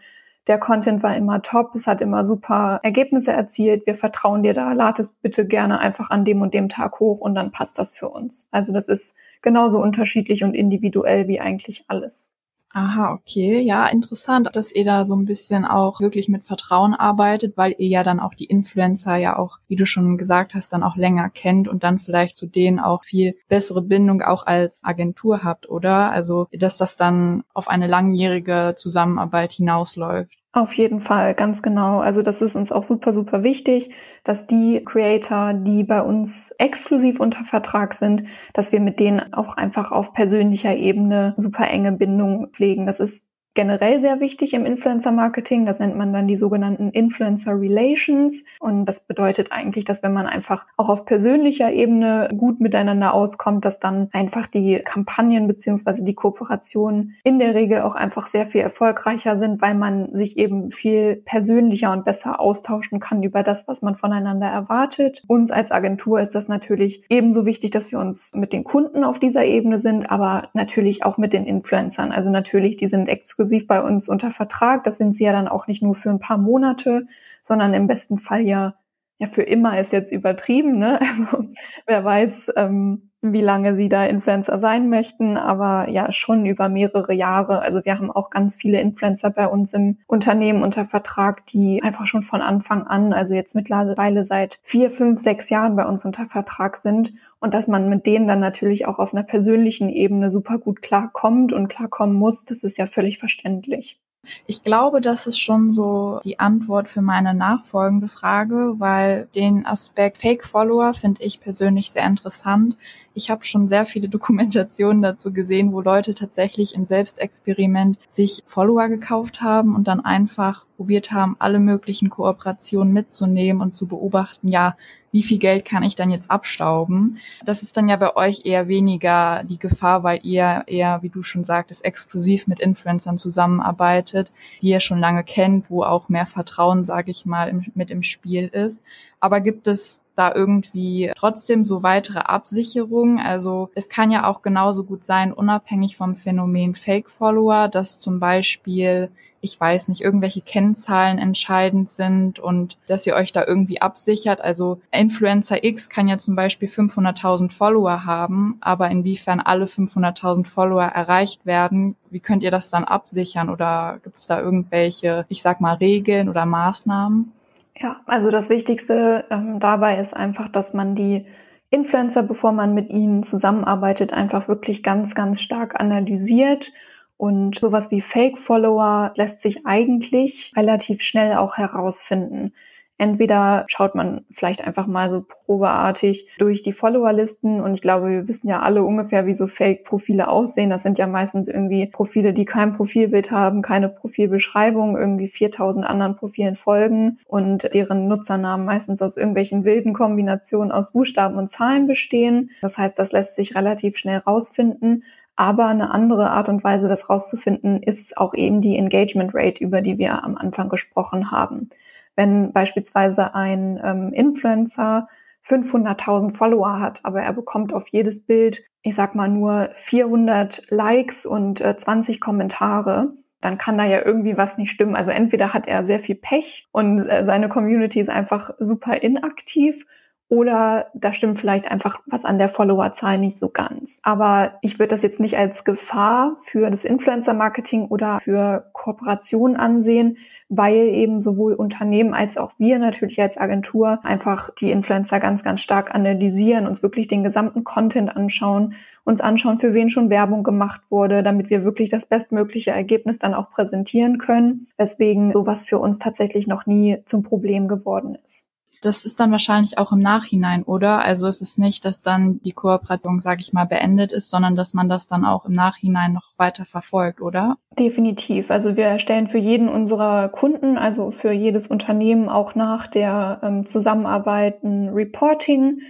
der Content war immer top, es hat immer super Ergebnisse erzielt. Wir vertrauen dir da, lad es bitte gerne einfach an dem und dem Tag hoch und dann passt das für uns. Also das ist genauso unterschiedlich und individuell wie eigentlich alles. Aha, okay. Ja, interessant, dass ihr da so ein bisschen auch wirklich mit Vertrauen arbeitet, weil ihr ja dann auch die Influencer ja auch, wie du schon gesagt hast, dann auch länger kennt und dann vielleicht zu denen auch viel bessere Bindung auch als Agentur habt, oder? Also, dass das dann auf eine langjährige Zusammenarbeit hinausläuft. Auf jeden Fall, ganz genau. Also das ist uns auch super, super wichtig, dass die Creator, die bei uns exklusiv unter Vertrag sind, dass wir mit denen auch einfach auf persönlicher Ebene super enge Bindungen pflegen. Das ist generell sehr wichtig im Influencer-Marketing. Das nennt man dann die sogenannten Influencer Relations. Und das bedeutet eigentlich, dass wenn man einfach auch auf persönlicher Ebene gut miteinander auskommt, dass dann einfach die Kampagnen beziehungsweise die Kooperationen in der Regel auch einfach sehr viel erfolgreicher sind, weil man sich eben viel persönlicher und besser austauschen kann über das, was man voneinander erwartet. Uns als Agentur ist das natürlich ebenso wichtig, dass wir uns mit den Kunden auf dieser Ebene sind, aber natürlich auch mit den Influencern. Also natürlich, die sind exklusiv bei uns unter Vertrag. Das sind sie ja dann auch nicht nur für ein paar Monate, sondern im besten Fall ja ja, für immer ist jetzt übertrieben, ne? [laughs] Also wer weiß, ähm, wie lange sie da Influencer sein möchten, aber ja, schon über mehrere Jahre. Also wir haben auch ganz viele Influencer bei uns im Unternehmen unter Vertrag, die einfach schon von Anfang an, also jetzt mittlerweile seit vier, fünf, sechs Jahren bei uns unter Vertrag sind und dass man mit denen dann natürlich auch auf einer persönlichen Ebene super gut klarkommt und klarkommen muss, das ist ja völlig verständlich. Ich glaube, das ist schon so die Antwort für meine nachfolgende Frage, weil den Aspekt Fake Follower finde ich persönlich sehr interessant. Ich habe schon sehr viele [laughs] Dokumentationen dazu gesehen, wo Leute tatsächlich im Selbstexperiment sich Follower gekauft haben und dann einfach probiert haben, alle möglichen Kooperationen mitzunehmen und zu beobachten, ja, wie viel Geld kann ich dann jetzt abstauben? Das ist dann ja bei euch eher weniger die Gefahr, weil ihr eher, wie du schon sagtest, exklusiv mit Influencern zusammenarbeitet, die ihr schon lange kennt, wo auch mehr Vertrauen, sage ich mal, mit im Spiel ist. Aber gibt es da irgendwie trotzdem so weitere Absicherungen? Also es kann ja auch genauso gut sein, unabhängig vom Phänomen Fake Follower, dass zum Beispiel ich weiß nicht, irgendwelche Kennzahlen entscheidend sind und dass ihr euch da irgendwie absichert. Also Influencer X kann ja zum Beispiel 500.000 Follower haben, aber inwiefern alle 500.000 Follower erreicht werden, wie könnt ihr das dann absichern oder gibt es da irgendwelche, ich sag mal, Regeln oder Maßnahmen? Ja, also das Wichtigste ähm, dabei ist einfach, dass man die Influencer, bevor man mit ihnen zusammenarbeitet, einfach wirklich ganz, ganz stark analysiert und sowas wie Fake-Follower lässt sich eigentlich relativ schnell auch herausfinden. Entweder schaut man vielleicht einfach mal so probeartig durch die Followerlisten und ich glaube, wir wissen ja alle ungefähr, wie so Fake-Profile aussehen. Das sind ja meistens irgendwie Profile, die kein Profilbild haben, keine Profilbeschreibung, irgendwie 4000 anderen Profilen folgen und deren Nutzernamen meistens aus irgendwelchen wilden Kombinationen aus Buchstaben und Zahlen bestehen. Das heißt, das lässt sich relativ schnell rausfinden. Aber eine andere Art und Weise, das rauszufinden, ist auch eben die Engagement Rate, über die wir am Anfang gesprochen haben. Wenn beispielsweise ein ähm, Influencer 500.000 Follower hat, aber er bekommt auf jedes Bild, ich sag mal nur 400 Likes und äh, 20 Kommentare, dann kann da ja irgendwie was nicht stimmen. Also entweder hat er sehr viel Pech und äh, seine Community ist einfach super inaktiv oder da stimmt vielleicht einfach was an der Followerzahl nicht so ganz. Aber ich würde das jetzt nicht als Gefahr für das Influencer-Marketing oder für Kooperationen ansehen, weil eben sowohl Unternehmen als auch wir natürlich als Agentur einfach die Influencer ganz, ganz stark analysieren, uns wirklich den gesamten Content anschauen, uns anschauen, für wen schon Werbung gemacht wurde, damit wir wirklich das bestmögliche Ergebnis dann auch präsentieren können, weswegen sowas für uns tatsächlich noch nie zum Problem geworden ist. Das ist dann wahrscheinlich auch im Nachhinein, oder? Also es ist nicht, dass dann die Kooperation, sage ich mal, beendet ist, sondern dass man das dann auch im Nachhinein noch weiter verfolgt, oder? Definitiv. Also wir erstellen für jeden unserer Kunden, also für jedes Unternehmen auch nach der ähm, Zusammenarbeit ein Reporting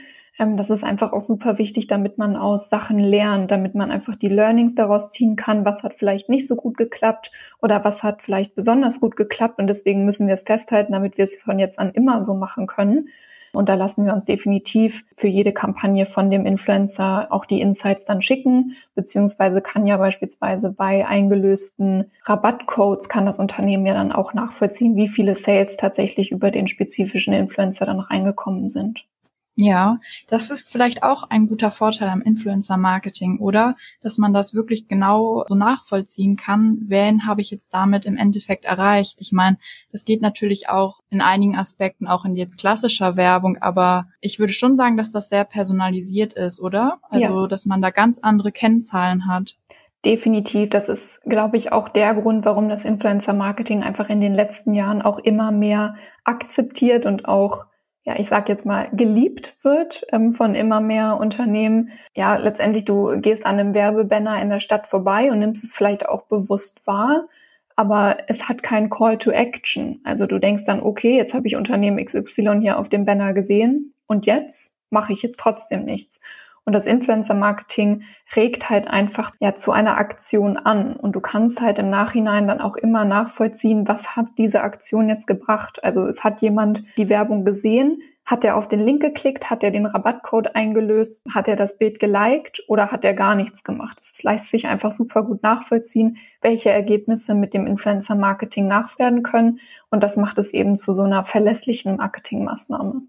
das ist einfach auch super wichtig, damit man aus Sachen lernt, damit man einfach die Learnings daraus ziehen kann, was hat vielleicht nicht so gut geklappt oder was hat vielleicht besonders gut geklappt. Und deswegen müssen wir es festhalten, damit wir es von jetzt an immer so machen können. Und da lassen wir uns definitiv für jede Kampagne von dem Influencer auch die Insights dann schicken, beziehungsweise kann ja beispielsweise bei eingelösten Rabattcodes kann das Unternehmen ja dann auch nachvollziehen, wie viele Sales tatsächlich über den spezifischen Influencer dann reingekommen sind. Ja, das ist vielleicht auch ein guter Vorteil am Influencer-Marketing, oder? Dass man das wirklich genau so nachvollziehen kann, wen habe ich jetzt damit im Endeffekt erreicht. Ich meine, das geht natürlich auch in einigen Aspekten auch in jetzt klassischer Werbung, aber ich würde schon sagen, dass das sehr personalisiert ist, oder? Also, ja. dass man da ganz andere Kennzahlen hat. Definitiv. Das ist, glaube ich, auch der Grund, warum das Influencer-Marketing einfach in den letzten Jahren auch immer mehr akzeptiert und auch ja, ich sag jetzt mal, geliebt wird ähm, von immer mehr Unternehmen. Ja, letztendlich, du gehst an einem Werbebanner in der Stadt vorbei und nimmst es vielleicht auch bewusst wahr, aber es hat kein Call to Action. Also du denkst dann, okay, jetzt habe ich Unternehmen XY hier auf dem Banner gesehen und jetzt mache ich jetzt trotzdem nichts. Und das Influencer-Marketing regt halt einfach ja zu einer Aktion an. Und du kannst halt im Nachhinein dann auch immer nachvollziehen, was hat diese Aktion jetzt gebracht. Also es hat jemand die Werbung gesehen, hat er auf den Link geklickt, hat er den Rabattcode eingelöst, hat er das Bild geliked oder hat er gar nichts gemacht. Es lässt sich einfach super gut nachvollziehen, welche Ergebnisse mit dem Influencer-Marketing nachwerden können. Und das macht es eben zu so einer verlässlichen Marketingmaßnahme.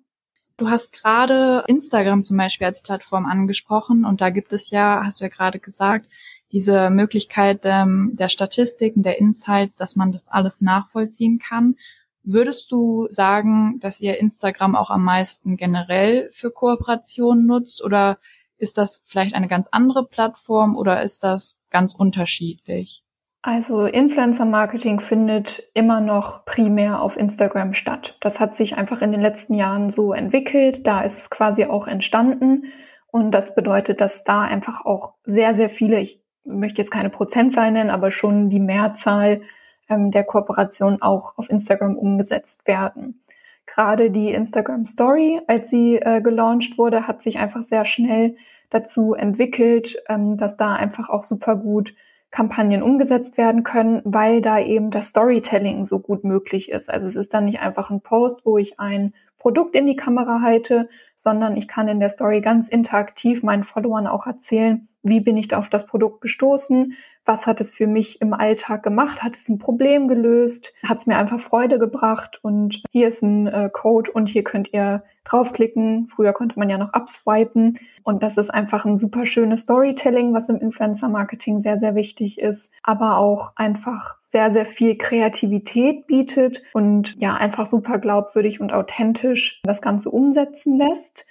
Du hast gerade Instagram zum Beispiel als Plattform angesprochen und da gibt es ja, hast du ja gerade gesagt, diese Möglichkeit ähm, der Statistiken, der Insights, dass man das alles nachvollziehen kann. Würdest du sagen, dass ihr Instagram auch am meisten generell für Kooperationen nutzt oder ist das vielleicht eine ganz andere Plattform oder ist das ganz unterschiedlich? Also Influencer Marketing findet immer noch primär auf Instagram statt. Das hat sich einfach in den letzten Jahren so entwickelt. Da ist es quasi auch entstanden. Und das bedeutet, dass da einfach auch sehr, sehr viele, ich möchte jetzt keine Prozentzahl nennen, aber schon die Mehrzahl ähm, der Kooperationen auch auf Instagram umgesetzt werden. Gerade die Instagram Story, als sie äh, gelauncht wurde, hat sich einfach sehr schnell dazu entwickelt, ähm, dass da einfach auch super gut Kampagnen umgesetzt werden können, weil da eben das Storytelling so gut möglich ist. Also es ist dann nicht einfach ein Post, wo ich ein Produkt in die Kamera halte, sondern ich kann in der Story ganz interaktiv meinen Followern auch erzählen, wie bin ich da auf das Produkt gestoßen, was hat es für mich im Alltag gemacht, hat es ein Problem gelöst, hat es mir einfach Freude gebracht und hier ist ein äh, Code und hier könnt ihr draufklicken. Früher konnte man ja noch abswipen und das ist einfach ein super schönes Storytelling, was im Influencer Marketing sehr, sehr wichtig ist, aber auch einfach sehr, sehr viel Kreativität bietet und ja, einfach super glaubwürdig und authentisch das Ganze umsetzen lässt.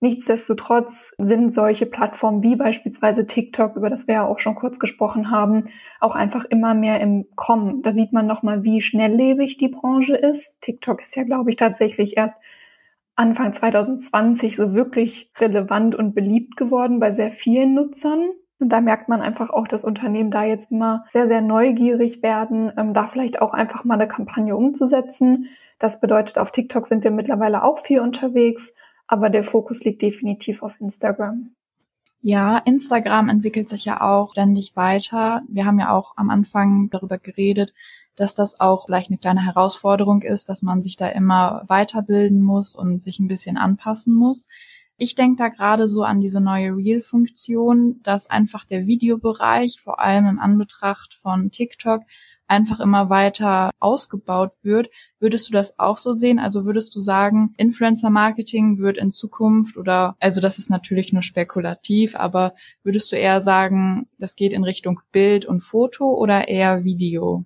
Nichtsdestotrotz sind solche Plattformen wie beispielsweise TikTok, über das wir ja auch schon kurz gesprochen haben, auch einfach immer mehr im Kommen. Da sieht man nochmal, wie schnelllebig die Branche ist. TikTok ist ja, glaube ich, tatsächlich erst Anfang 2020 so wirklich relevant und beliebt geworden bei sehr vielen Nutzern. Und da merkt man einfach auch, dass Unternehmen da jetzt immer sehr, sehr neugierig werden, ähm, da vielleicht auch einfach mal eine Kampagne umzusetzen. Das bedeutet, auf TikTok sind wir mittlerweile auch viel unterwegs aber der Fokus liegt definitiv auf Instagram. Ja, Instagram entwickelt sich ja auch ständig weiter. Wir haben ja auch am Anfang darüber geredet, dass das auch vielleicht eine kleine Herausforderung ist, dass man sich da immer weiterbilden muss und sich ein bisschen anpassen muss. Ich denke da gerade so an diese neue Reel-Funktion, dass einfach der Videobereich, vor allem im Anbetracht von TikTok, einfach immer weiter ausgebaut wird. Würdest du das auch so sehen? Also würdest du sagen, Influencer Marketing wird in Zukunft oder, also das ist natürlich nur spekulativ, aber würdest du eher sagen, das geht in Richtung Bild und Foto oder eher Video?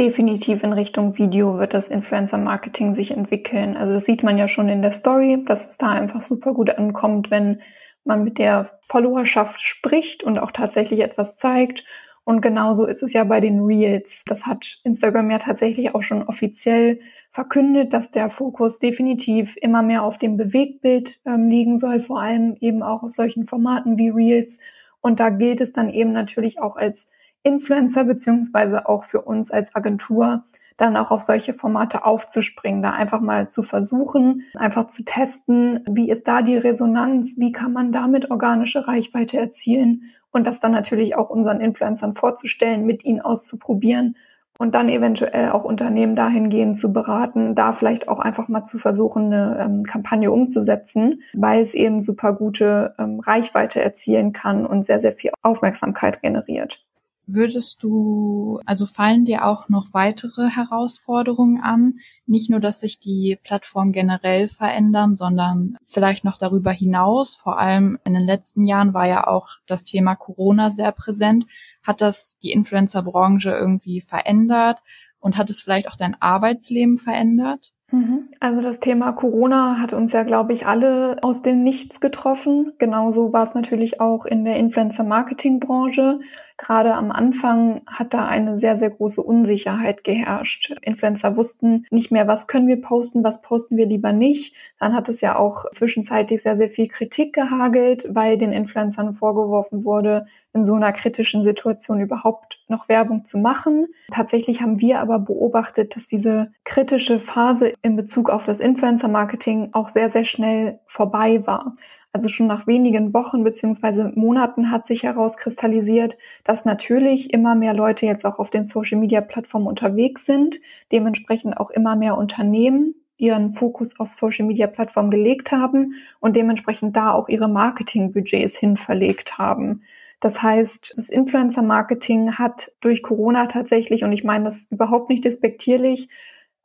Definitiv in Richtung Video wird das Influencer Marketing sich entwickeln. Also das sieht man ja schon in der Story, dass es da einfach super gut ankommt, wenn man mit der Followerschaft spricht und auch tatsächlich etwas zeigt und genauso ist es ja bei den Reels. Das hat Instagram ja tatsächlich auch schon offiziell verkündet, dass der Fokus definitiv immer mehr auf dem Bewegtbild ähm, liegen soll, vor allem eben auch auf solchen Formaten wie Reels. Und da gilt es dann eben natürlich auch als Influencer beziehungsweise auch für uns als Agentur dann auch auf solche Formate aufzuspringen, da einfach mal zu versuchen, einfach zu testen, wie ist da die Resonanz, wie kann man damit organische Reichweite erzielen und das dann natürlich auch unseren Influencern vorzustellen, mit ihnen auszuprobieren und dann eventuell auch Unternehmen dahingehend zu beraten, da vielleicht auch einfach mal zu versuchen, eine ähm, Kampagne umzusetzen, weil es eben super gute ähm, Reichweite erzielen kann und sehr, sehr viel Aufmerksamkeit generiert. Würdest du, also fallen dir auch noch weitere Herausforderungen an? Nicht nur, dass sich die Plattformen generell verändern, sondern vielleicht noch darüber hinaus. Vor allem in den letzten Jahren war ja auch das Thema Corona sehr präsent. Hat das die Influencer-Branche irgendwie verändert? Und hat es vielleicht auch dein Arbeitsleben verändert? Mhm. Also das Thema Corona hat uns ja, glaube ich, alle aus dem Nichts getroffen. Genauso war es natürlich auch in der Influencer-Marketing-Branche. Gerade am Anfang hat da eine sehr, sehr große Unsicherheit geherrscht. Influencer wussten nicht mehr, was können wir posten, was posten wir lieber nicht. Dann hat es ja auch zwischenzeitlich sehr, sehr viel Kritik gehagelt, weil den Influencern vorgeworfen wurde, in so einer kritischen Situation überhaupt noch Werbung zu machen. Tatsächlich haben wir aber beobachtet, dass diese kritische Phase in Bezug auf das Influencer-Marketing auch sehr, sehr schnell vorbei war. Also schon nach wenigen Wochen beziehungsweise Monaten hat sich herauskristallisiert, dass natürlich immer mehr Leute jetzt auch auf den Social-Media-Plattformen unterwegs sind, dementsprechend auch immer mehr Unternehmen ihren Fokus auf Social-Media-Plattformen gelegt haben und dementsprechend da auch ihre Marketingbudgets hin verlegt haben. Das heißt, das Influencer-Marketing hat durch Corona tatsächlich, und ich meine das überhaupt nicht despektierlich,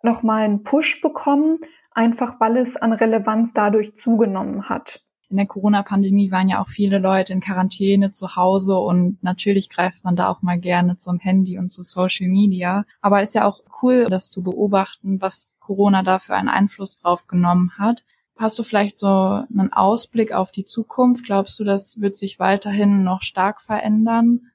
nochmal einen Push bekommen, einfach weil es an Relevanz dadurch zugenommen hat. In der Corona-Pandemie waren ja auch viele Leute in Quarantäne zu Hause und natürlich greift man da auch mal gerne zum Handy und zu Social Media. Aber ist ja auch cool, dass du beobachten, was Corona da für einen Einfluss drauf genommen hat. Hast du vielleicht so einen Ausblick auf die Zukunft? Glaubst du, das wird sich weiterhin noch stark verändern?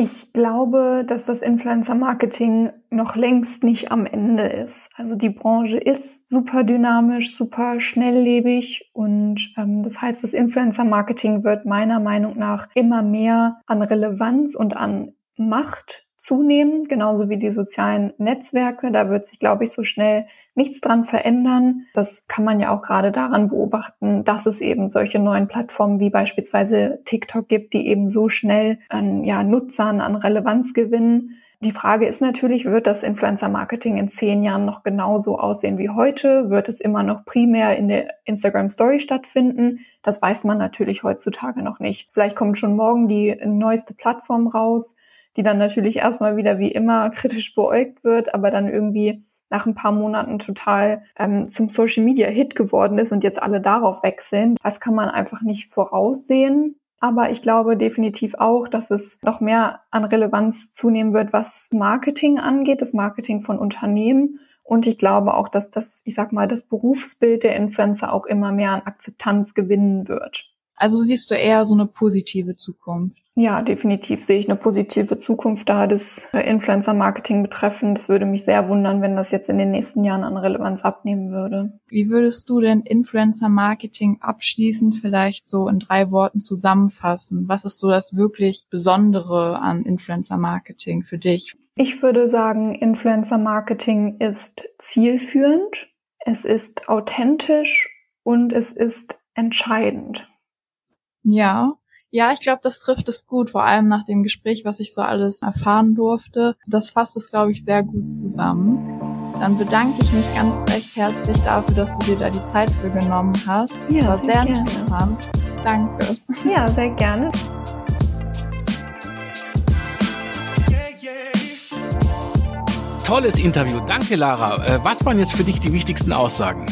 Ich glaube, dass das Influencer-Marketing noch längst nicht am Ende ist. Also die Branche ist super dynamisch, super schnelllebig und ähm, das heißt, das Influencer-Marketing wird meiner Meinung nach immer mehr an Relevanz und an Macht zunehmen, genauso wie die sozialen Netzwerke. Da wird sich, glaube ich, so schnell nichts dran verändern. Das kann man ja auch gerade daran beobachten, dass es eben solche neuen Plattformen wie beispielsweise TikTok gibt, die eben so schnell an ja, Nutzern, an Relevanz gewinnen. Die Frage ist natürlich, wird das Influencer-Marketing in zehn Jahren noch genauso aussehen wie heute? Wird es immer noch primär in der Instagram Story stattfinden? Das weiß man natürlich heutzutage noch nicht. Vielleicht kommt schon morgen die neueste Plattform raus die dann natürlich erstmal wieder wie immer kritisch beäugt wird, aber dann irgendwie nach ein paar Monaten total ähm, zum Social Media Hit geworden ist und jetzt alle darauf wechseln. Das kann man einfach nicht voraussehen. Aber ich glaube definitiv auch, dass es noch mehr an Relevanz zunehmen wird, was Marketing angeht, das Marketing von Unternehmen. Und ich glaube auch, dass das, ich sag mal, das Berufsbild der Influencer auch immer mehr an Akzeptanz gewinnen wird. Also siehst du eher so eine positive Zukunft? Ja, definitiv sehe ich eine positive Zukunft da, das äh, Influencer-Marketing betreffend. Es würde mich sehr wundern, wenn das jetzt in den nächsten Jahren an Relevanz abnehmen würde. Wie würdest du denn Influencer-Marketing abschließend vielleicht so in drei Worten zusammenfassen? Was ist so das wirklich Besondere an Influencer-Marketing für dich? Ich würde sagen, Influencer-Marketing ist zielführend, es ist authentisch und es ist entscheidend. Ja, ja, ich glaube, das trifft es gut, vor allem nach dem Gespräch, was ich so alles erfahren durfte. Das fasst es, glaube ich, sehr gut zusammen. Dann bedanke ich mich ganz recht herzlich dafür, dass du dir da die Zeit für genommen hast. Ja, das war sehr, sehr gerne. interessant. Danke. Ja, sehr gerne. Tolles Interview. Danke, Lara. Äh, was waren jetzt für dich die wichtigsten Aussagen?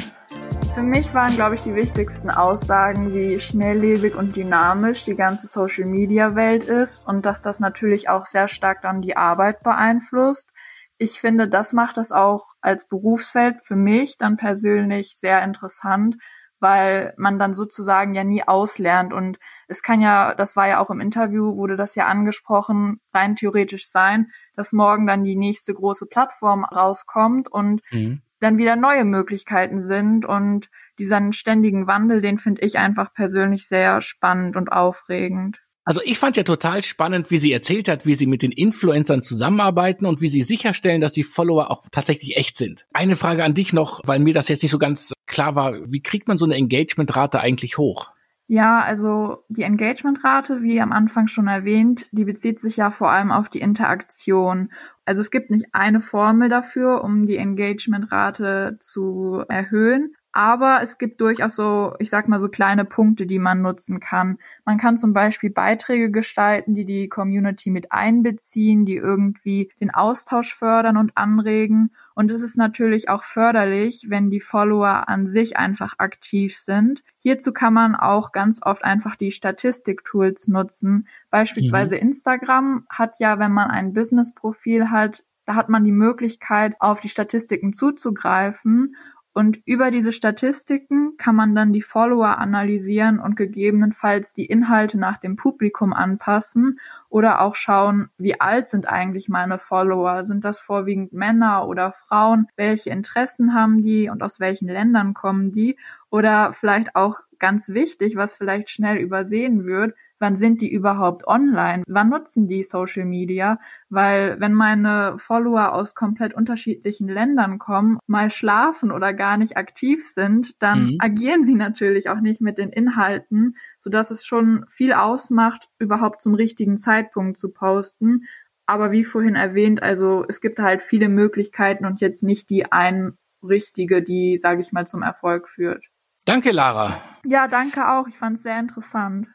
Für mich waren, glaube ich, die wichtigsten Aussagen, wie schnelllebig und dynamisch die ganze Social-Media-Welt ist und dass das natürlich auch sehr stark dann die Arbeit beeinflusst. Ich finde, das macht das auch als Berufsfeld für mich dann persönlich sehr interessant, weil man dann sozusagen ja nie auslernt. Und es kann ja, das war ja auch im Interview, wurde das ja angesprochen, rein theoretisch sein, dass morgen dann die nächste große Plattform rauskommt und mhm dann wieder neue Möglichkeiten sind und diesen ständigen Wandel, den finde ich einfach persönlich sehr spannend und aufregend. Also ich fand ja total spannend, wie sie erzählt hat, wie sie mit den Influencern zusammenarbeiten und wie sie sicherstellen, dass die Follower auch tatsächlich echt sind. Eine Frage an dich noch, weil mir das jetzt nicht so ganz klar war. Wie kriegt man so eine Engagementrate eigentlich hoch? Ja, also die Engagementrate, wie am Anfang schon erwähnt, die bezieht sich ja vor allem auf die Interaktion. Also es gibt nicht eine Formel dafür, um die Engagementrate zu erhöhen. Aber es gibt durchaus so, ich sag mal so kleine Punkte, die man nutzen kann. Man kann zum Beispiel Beiträge gestalten, die die Community mit einbeziehen, die irgendwie den Austausch fördern und anregen. Und es ist natürlich auch förderlich, wenn die Follower an sich einfach aktiv sind. Hierzu kann man auch ganz oft einfach die Statistiktools nutzen. Beispielsweise mhm. Instagram hat ja, wenn man ein Business-Profil hat, da hat man die Möglichkeit, auf die Statistiken zuzugreifen und über diese Statistiken kann man dann die Follower analysieren und gegebenenfalls die Inhalte nach dem Publikum anpassen oder auch schauen, wie alt sind eigentlich meine Follower? Sind das vorwiegend Männer oder Frauen? Welche Interessen haben die und aus welchen Ländern kommen die? Oder vielleicht auch ganz wichtig, was vielleicht schnell übersehen wird, wann sind die überhaupt online? Wann nutzen die Social Media? Weil wenn meine Follower aus komplett unterschiedlichen Ländern kommen, mal schlafen oder gar nicht aktiv sind, dann mhm. agieren sie natürlich auch nicht mit den Inhalten, so dass es schon viel ausmacht, überhaupt zum richtigen Zeitpunkt zu posten. Aber wie vorhin erwähnt, also es gibt halt viele Möglichkeiten und jetzt nicht die ein richtige, die, sage ich mal, zum Erfolg führt. Danke, Lara. Ja, danke auch. Ich fand es sehr interessant.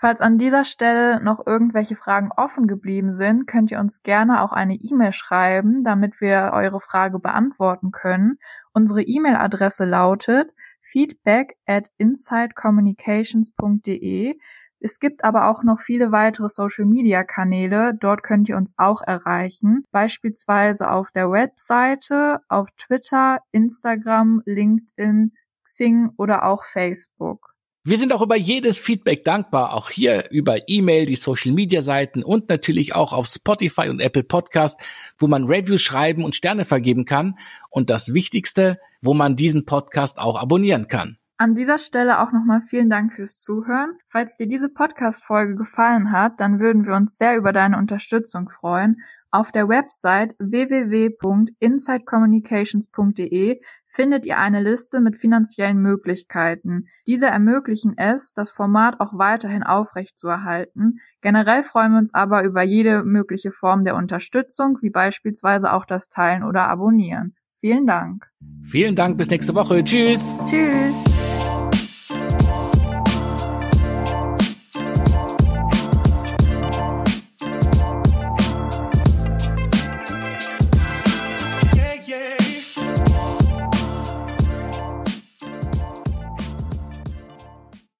Falls an dieser Stelle noch irgendwelche Fragen offen geblieben sind, könnt ihr uns gerne auch eine E-Mail schreiben, damit wir eure Frage beantworten können. Unsere E-Mail-Adresse lautet feedback at insidecommunications.de. Es gibt aber auch noch viele weitere Social-Media-Kanäle. Dort könnt ihr uns auch erreichen, beispielsweise auf der Webseite, auf Twitter, Instagram, LinkedIn, Xing oder auch Facebook. Wir sind auch über jedes Feedback dankbar, auch hier über E-Mail, die Social Media Seiten und natürlich auch auf Spotify und Apple Podcast, wo man Reviews schreiben und Sterne vergeben kann und das Wichtigste, wo man diesen Podcast auch abonnieren kann. An dieser Stelle auch nochmal vielen Dank fürs Zuhören. Falls dir diese Podcast-Folge gefallen hat, dann würden wir uns sehr über deine Unterstützung freuen. Auf der Website www.insidecommunications.de findet ihr eine Liste mit finanziellen Möglichkeiten. Diese ermöglichen es, das Format auch weiterhin aufrechtzuerhalten. Generell freuen wir uns aber über jede mögliche Form der Unterstützung, wie beispielsweise auch das Teilen oder Abonnieren. Vielen Dank. Vielen Dank, bis nächste Woche. Tschüss. Tschüss.